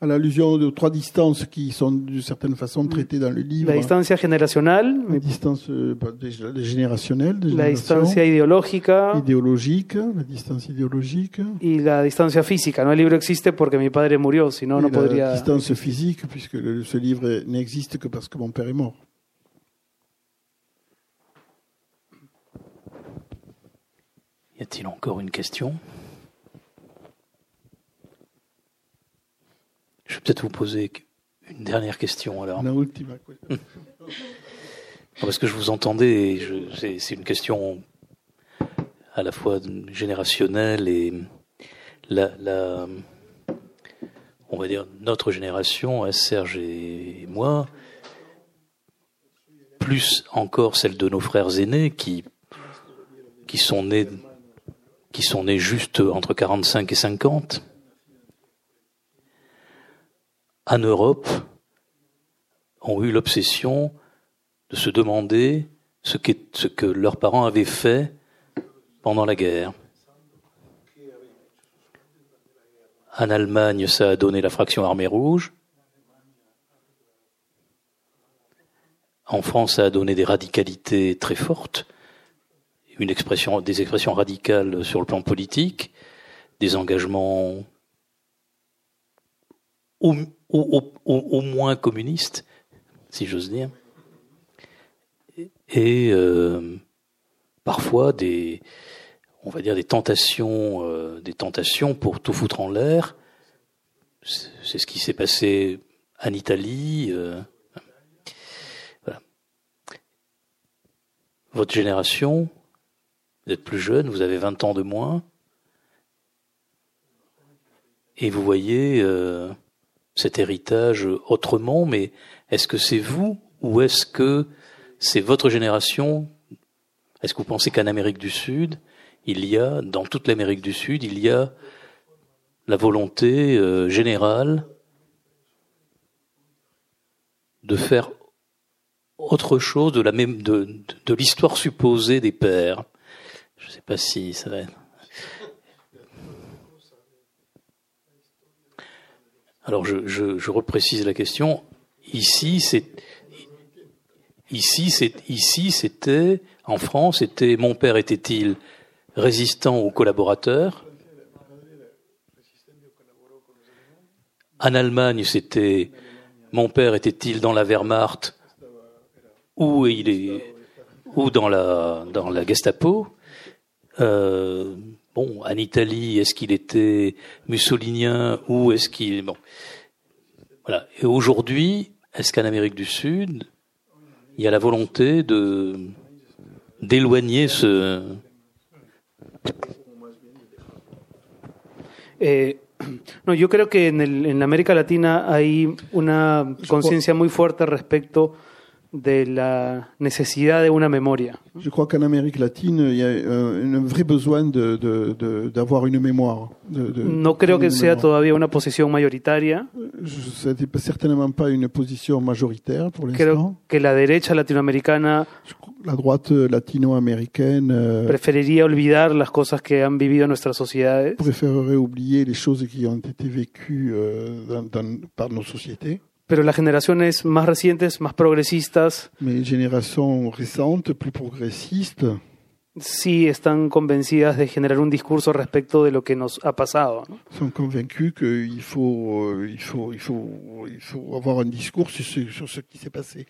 [SPEAKER 4] À l'allusion aux trois distances qui sont d'une certaine façon traitées dans le livre.
[SPEAKER 3] La distancia
[SPEAKER 4] La distance euh, bah, générationnelle,
[SPEAKER 3] la
[SPEAKER 4] générations,
[SPEAKER 3] distancia ideológica
[SPEAKER 4] idéologique, la distance idéologique,
[SPEAKER 3] y la distancia física. No, el libro existe porque mi padre murió, si no,
[SPEAKER 4] et la distance physique, puisque le- ce livre n'existe que parce que mon père est mort.
[SPEAKER 2] Y a-t-il encore une question? Je vais peut-être vous poser une dernière question alors.
[SPEAKER 4] La ultima question.
[SPEAKER 2] Parce que je vous entendais, et c'est une question à la fois générationnelle et la, la- on va dire notre génération, hein, Serge et moi, plus encore celle de nos frères aînés qui qui sont nés qui sont nés juste entre 45 et 50 en Europe ont eu l'obsession de se demander ce, que leurs parents avaient fait pendant la guerre. En Allemagne, ça a donné la fraction armée rouge. En France, ça a donné des radicalités très fortes, une expression, des expressions radicales sur le plan politique, des engagements au, moins communistes, si j'ose dire et euh, parfois des, on va dire des tentations, euh, des tentations pour tout foutre en l'air. C'est ce qui s'est passé en Italie. euh, votre génération, vous êtes plus jeune, vous avez 20 ans de moins, et vous voyez euh, cet héritage autrement, mais est-ce que c'est vous ou est-ce que c'est votre génération? Est-ce que vous pensez qu'en Amérique du Sud, il y a, dans toute l'Amérique du Sud, il y a la volonté euh, générale de faire autre chose de la même de, de, l'histoire supposée des pères? Je ne sais pas si ça va. Alors je, reprécise la question. Ici, c'est ici, c'était en France, c'était mon père était-il résistant ou collaborateur En Allemagne, c'était mon père était-il dans la Wehrmacht ou il dans la Gestapo? Euh, Bon, en Italie, est-ce qu'il était mussolinien ou est-ce qu'il bon voilà. Et aujourd'hui, est-ce qu'en Amérique du Sud, il y a la volonté de d'éloigner ce
[SPEAKER 3] Eh, no, yo creo que en, el, en América Latina hay una conciencia muy fuerte respecto de la necesidad de una memoria.
[SPEAKER 4] Je crois qu'en Amérique latine, il y a euh, un vrai besoin de- de- de- d'avoir une mémoire. de- de-
[SPEAKER 3] No creo que
[SPEAKER 4] une
[SPEAKER 3] sea
[SPEAKER 4] mémoire.
[SPEAKER 3] todavía una posición mayoritaria.
[SPEAKER 4] Ce pas- certainement pas une position majoritaire pour l'instant.
[SPEAKER 3] Creo que la derecha latinoamericana
[SPEAKER 4] La droite latino-américaine euh,
[SPEAKER 3] preferiría olvidar las cosas que han vivido nuestras sociedades.
[SPEAKER 4] préférerait oublier les choses qui ont été vécues euh, dans- dans- par nos sociétés.
[SPEAKER 3] Pero las generaciones más recientes, más progresistas,
[SPEAKER 4] Mais générations récentes, plus progressistes,
[SPEAKER 3] sí están convencidas de generar un discurso respecto de lo que nos ha pasado. ¿no?
[SPEAKER 4] sont convaincus qu'il faut, euh, il faut, il faut, il faut avoir un discours sur ce, sur ce qui s'est passé.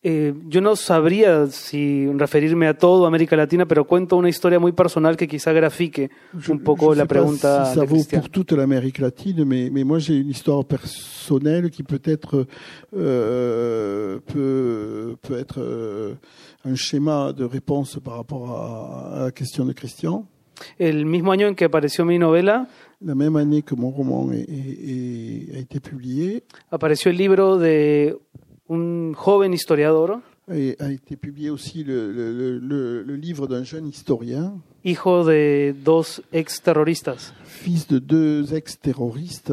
[SPEAKER 3] Eh, yo no sabría si referirme a todo América Latina, pero cuento una historia muy personal que quizá grafique
[SPEAKER 4] Je-
[SPEAKER 3] un poco
[SPEAKER 4] je
[SPEAKER 3] la
[SPEAKER 4] sais pas
[SPEAKER 3] pregunta
[SPEAKER 4] si ça
[SPEAKER 3] de
[SPEAKER 4] vaut pour toute l'Amérique latine, mais, mais moi j'ai une histoire personnelle qui peut-être euh, peut, peut être euh, un schéma de réponse par rapport à, à la question de Christian.
[SPEAKER 3] El mismo año en que apareció mi novela,
[SPEAKER 4] La même année que mon roman est- est- est- a été publié,
[SPEAKER 3] apareció el libro de un joven historiador,
[SPEAKER 4] et a été publié aussi le, le- le- le- livre d'un jeune historien,
[SPEAKER 3] hijo de dos ex terroristas.
[SPEAKER 4] fils de deux ex-terroristes.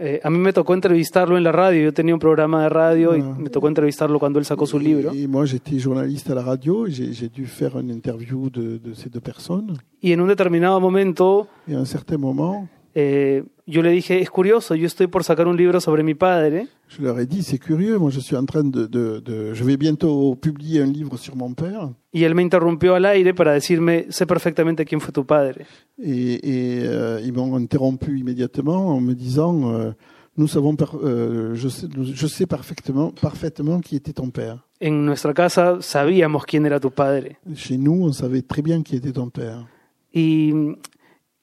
[SPEAKER 3] Eh, a mí me tocó entrevistarlo en la radio, yo tenía un programa de radio y
[SPEAKER 4] Ah.
[SPEAKER 3] me tocó entrevistarlo cuando él sacó su libro.
[SPEAKER 4] Et moi, j'étais journaliste à la radio et j'ai j'ai dû faire une interview de, de ces deux personnes.
[SPEAKER 3] Y en un determinado momento
[SPEAKER 4] Et à un certain moment,
[SPEAKER 3] eh, yo le dije, es curioso, yo estoy por sacar un libro sobre mi padre
[SPEAKER 4] je leur ai dit, c'est curieux, moi je suis en train de, de, de- Je vais bientôt publier un livre sur mon père.
[SPEAKER 3] y él me interrumpió al aire para decirme, sé perfectamente quién fue tu padre.
[SPEAKER 4] Et, et, euh, ils m'ont interrompu immédiatement en me disant, euh, nous savons, par- euh, je, sais, nous- je sais parfaitement, parfaitement qui était ton père.
[SPEAKER 3] En nuestra casa sabíamos quién era tu padre.
[SPEAKER 4] Chez nous, on savait très bien qui était ton père.
[SPEAKER 3] Y,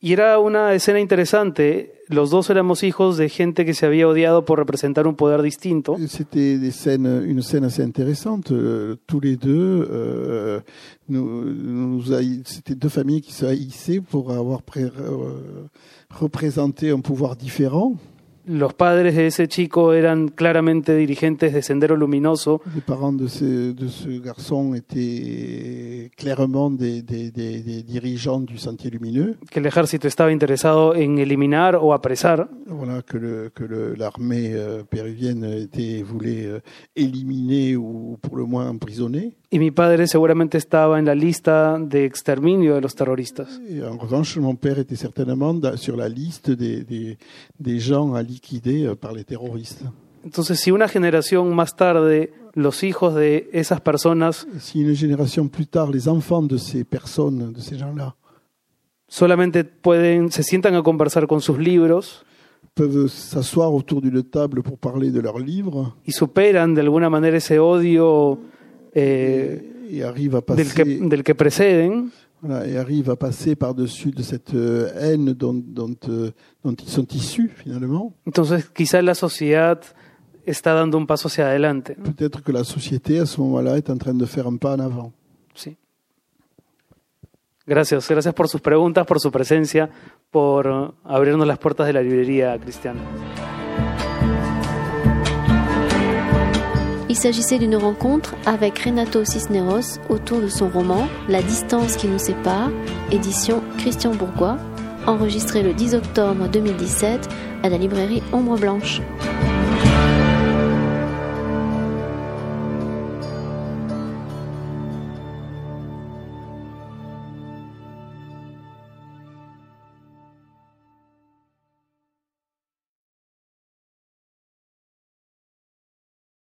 [SPEAKER 3] y era una escena interesante. Los dos éramos hijos de gente que se había odiado por representar un poder distinto.
[SPEAKER 4] C'était des scènes, une scène assez intéressante. Euh, tous les deux, euh, nous, c'était deux familles qui se haïssaient pour avoir pré- euh, représenté un pouvoir différent.
[SPEAKER 3] Los padres de ese chico eran claramente dirigentes de Sendero Luminoso
[SPEAKER 4] Les parents de de ce garçon étaient clairement des, des, des, dirigeants du Sentier Lumineux.
[SPEAKER 3] que el ejército estaba interesado en eliminar o apresar.
[SPEAKER 4] Voilà que le que l'armée euh, péruvienne était voulait euh, éliminer ou pour le moins emprisonner.
[SPEAKER 3] Y mi padre seguramente estaba en la lista de exterminio de los terroristas.
[SPEAKER 4] Et en revanche, mon père était certainement sur la liste des, des, des gens à liquider euh, par les terroristes.
[SPEAKER 3] Entonces, si una generación más tarde los hijos de esas personas
[SPEAKER 4] si une génération plus tard, les enfants de ces personnes, de ces gens-là,
[SPEAKER 3] solamente pueden, se sientan a conversar con sus libros
[SPEAKER 4] peuvent s'asseoir autour d'une table pour parler de leurs livres
[SPEAKER 3] y superan de alguna manera ese odio eh,
[SPEAKER 4] et arrivent à
[SPEAKER 3] del, que,
[SPEAKER 4] passer,
[SPEAKER 3] del que preceden,
[SPEAKER 4] voilà, et arrivent à passer par-dessus de cette euh, haine dont, dont, euh, dont ils sont issus finalement,
[SPEAKER 3] entonces quizá la sociedad está dando un paso hacia adelante. ¿no?
[SPEAKER 4] peut-être que la société à ce moment-là est en train de faire un pas en avant.
[SPEAKER 3] Sí. Gracias, gracias por sus preguntas, por su presencia, por uh, abrirnos las puertas de la librería, Cristian.
[SPEAKER 1] Il s'agissait d'une rencontre avec Renato Cisneros autour de son roman La distance qui nous sépare, édition Christian Bourgois, enregistré le 10 octobre 2017 à la librairie Ombre Blanche.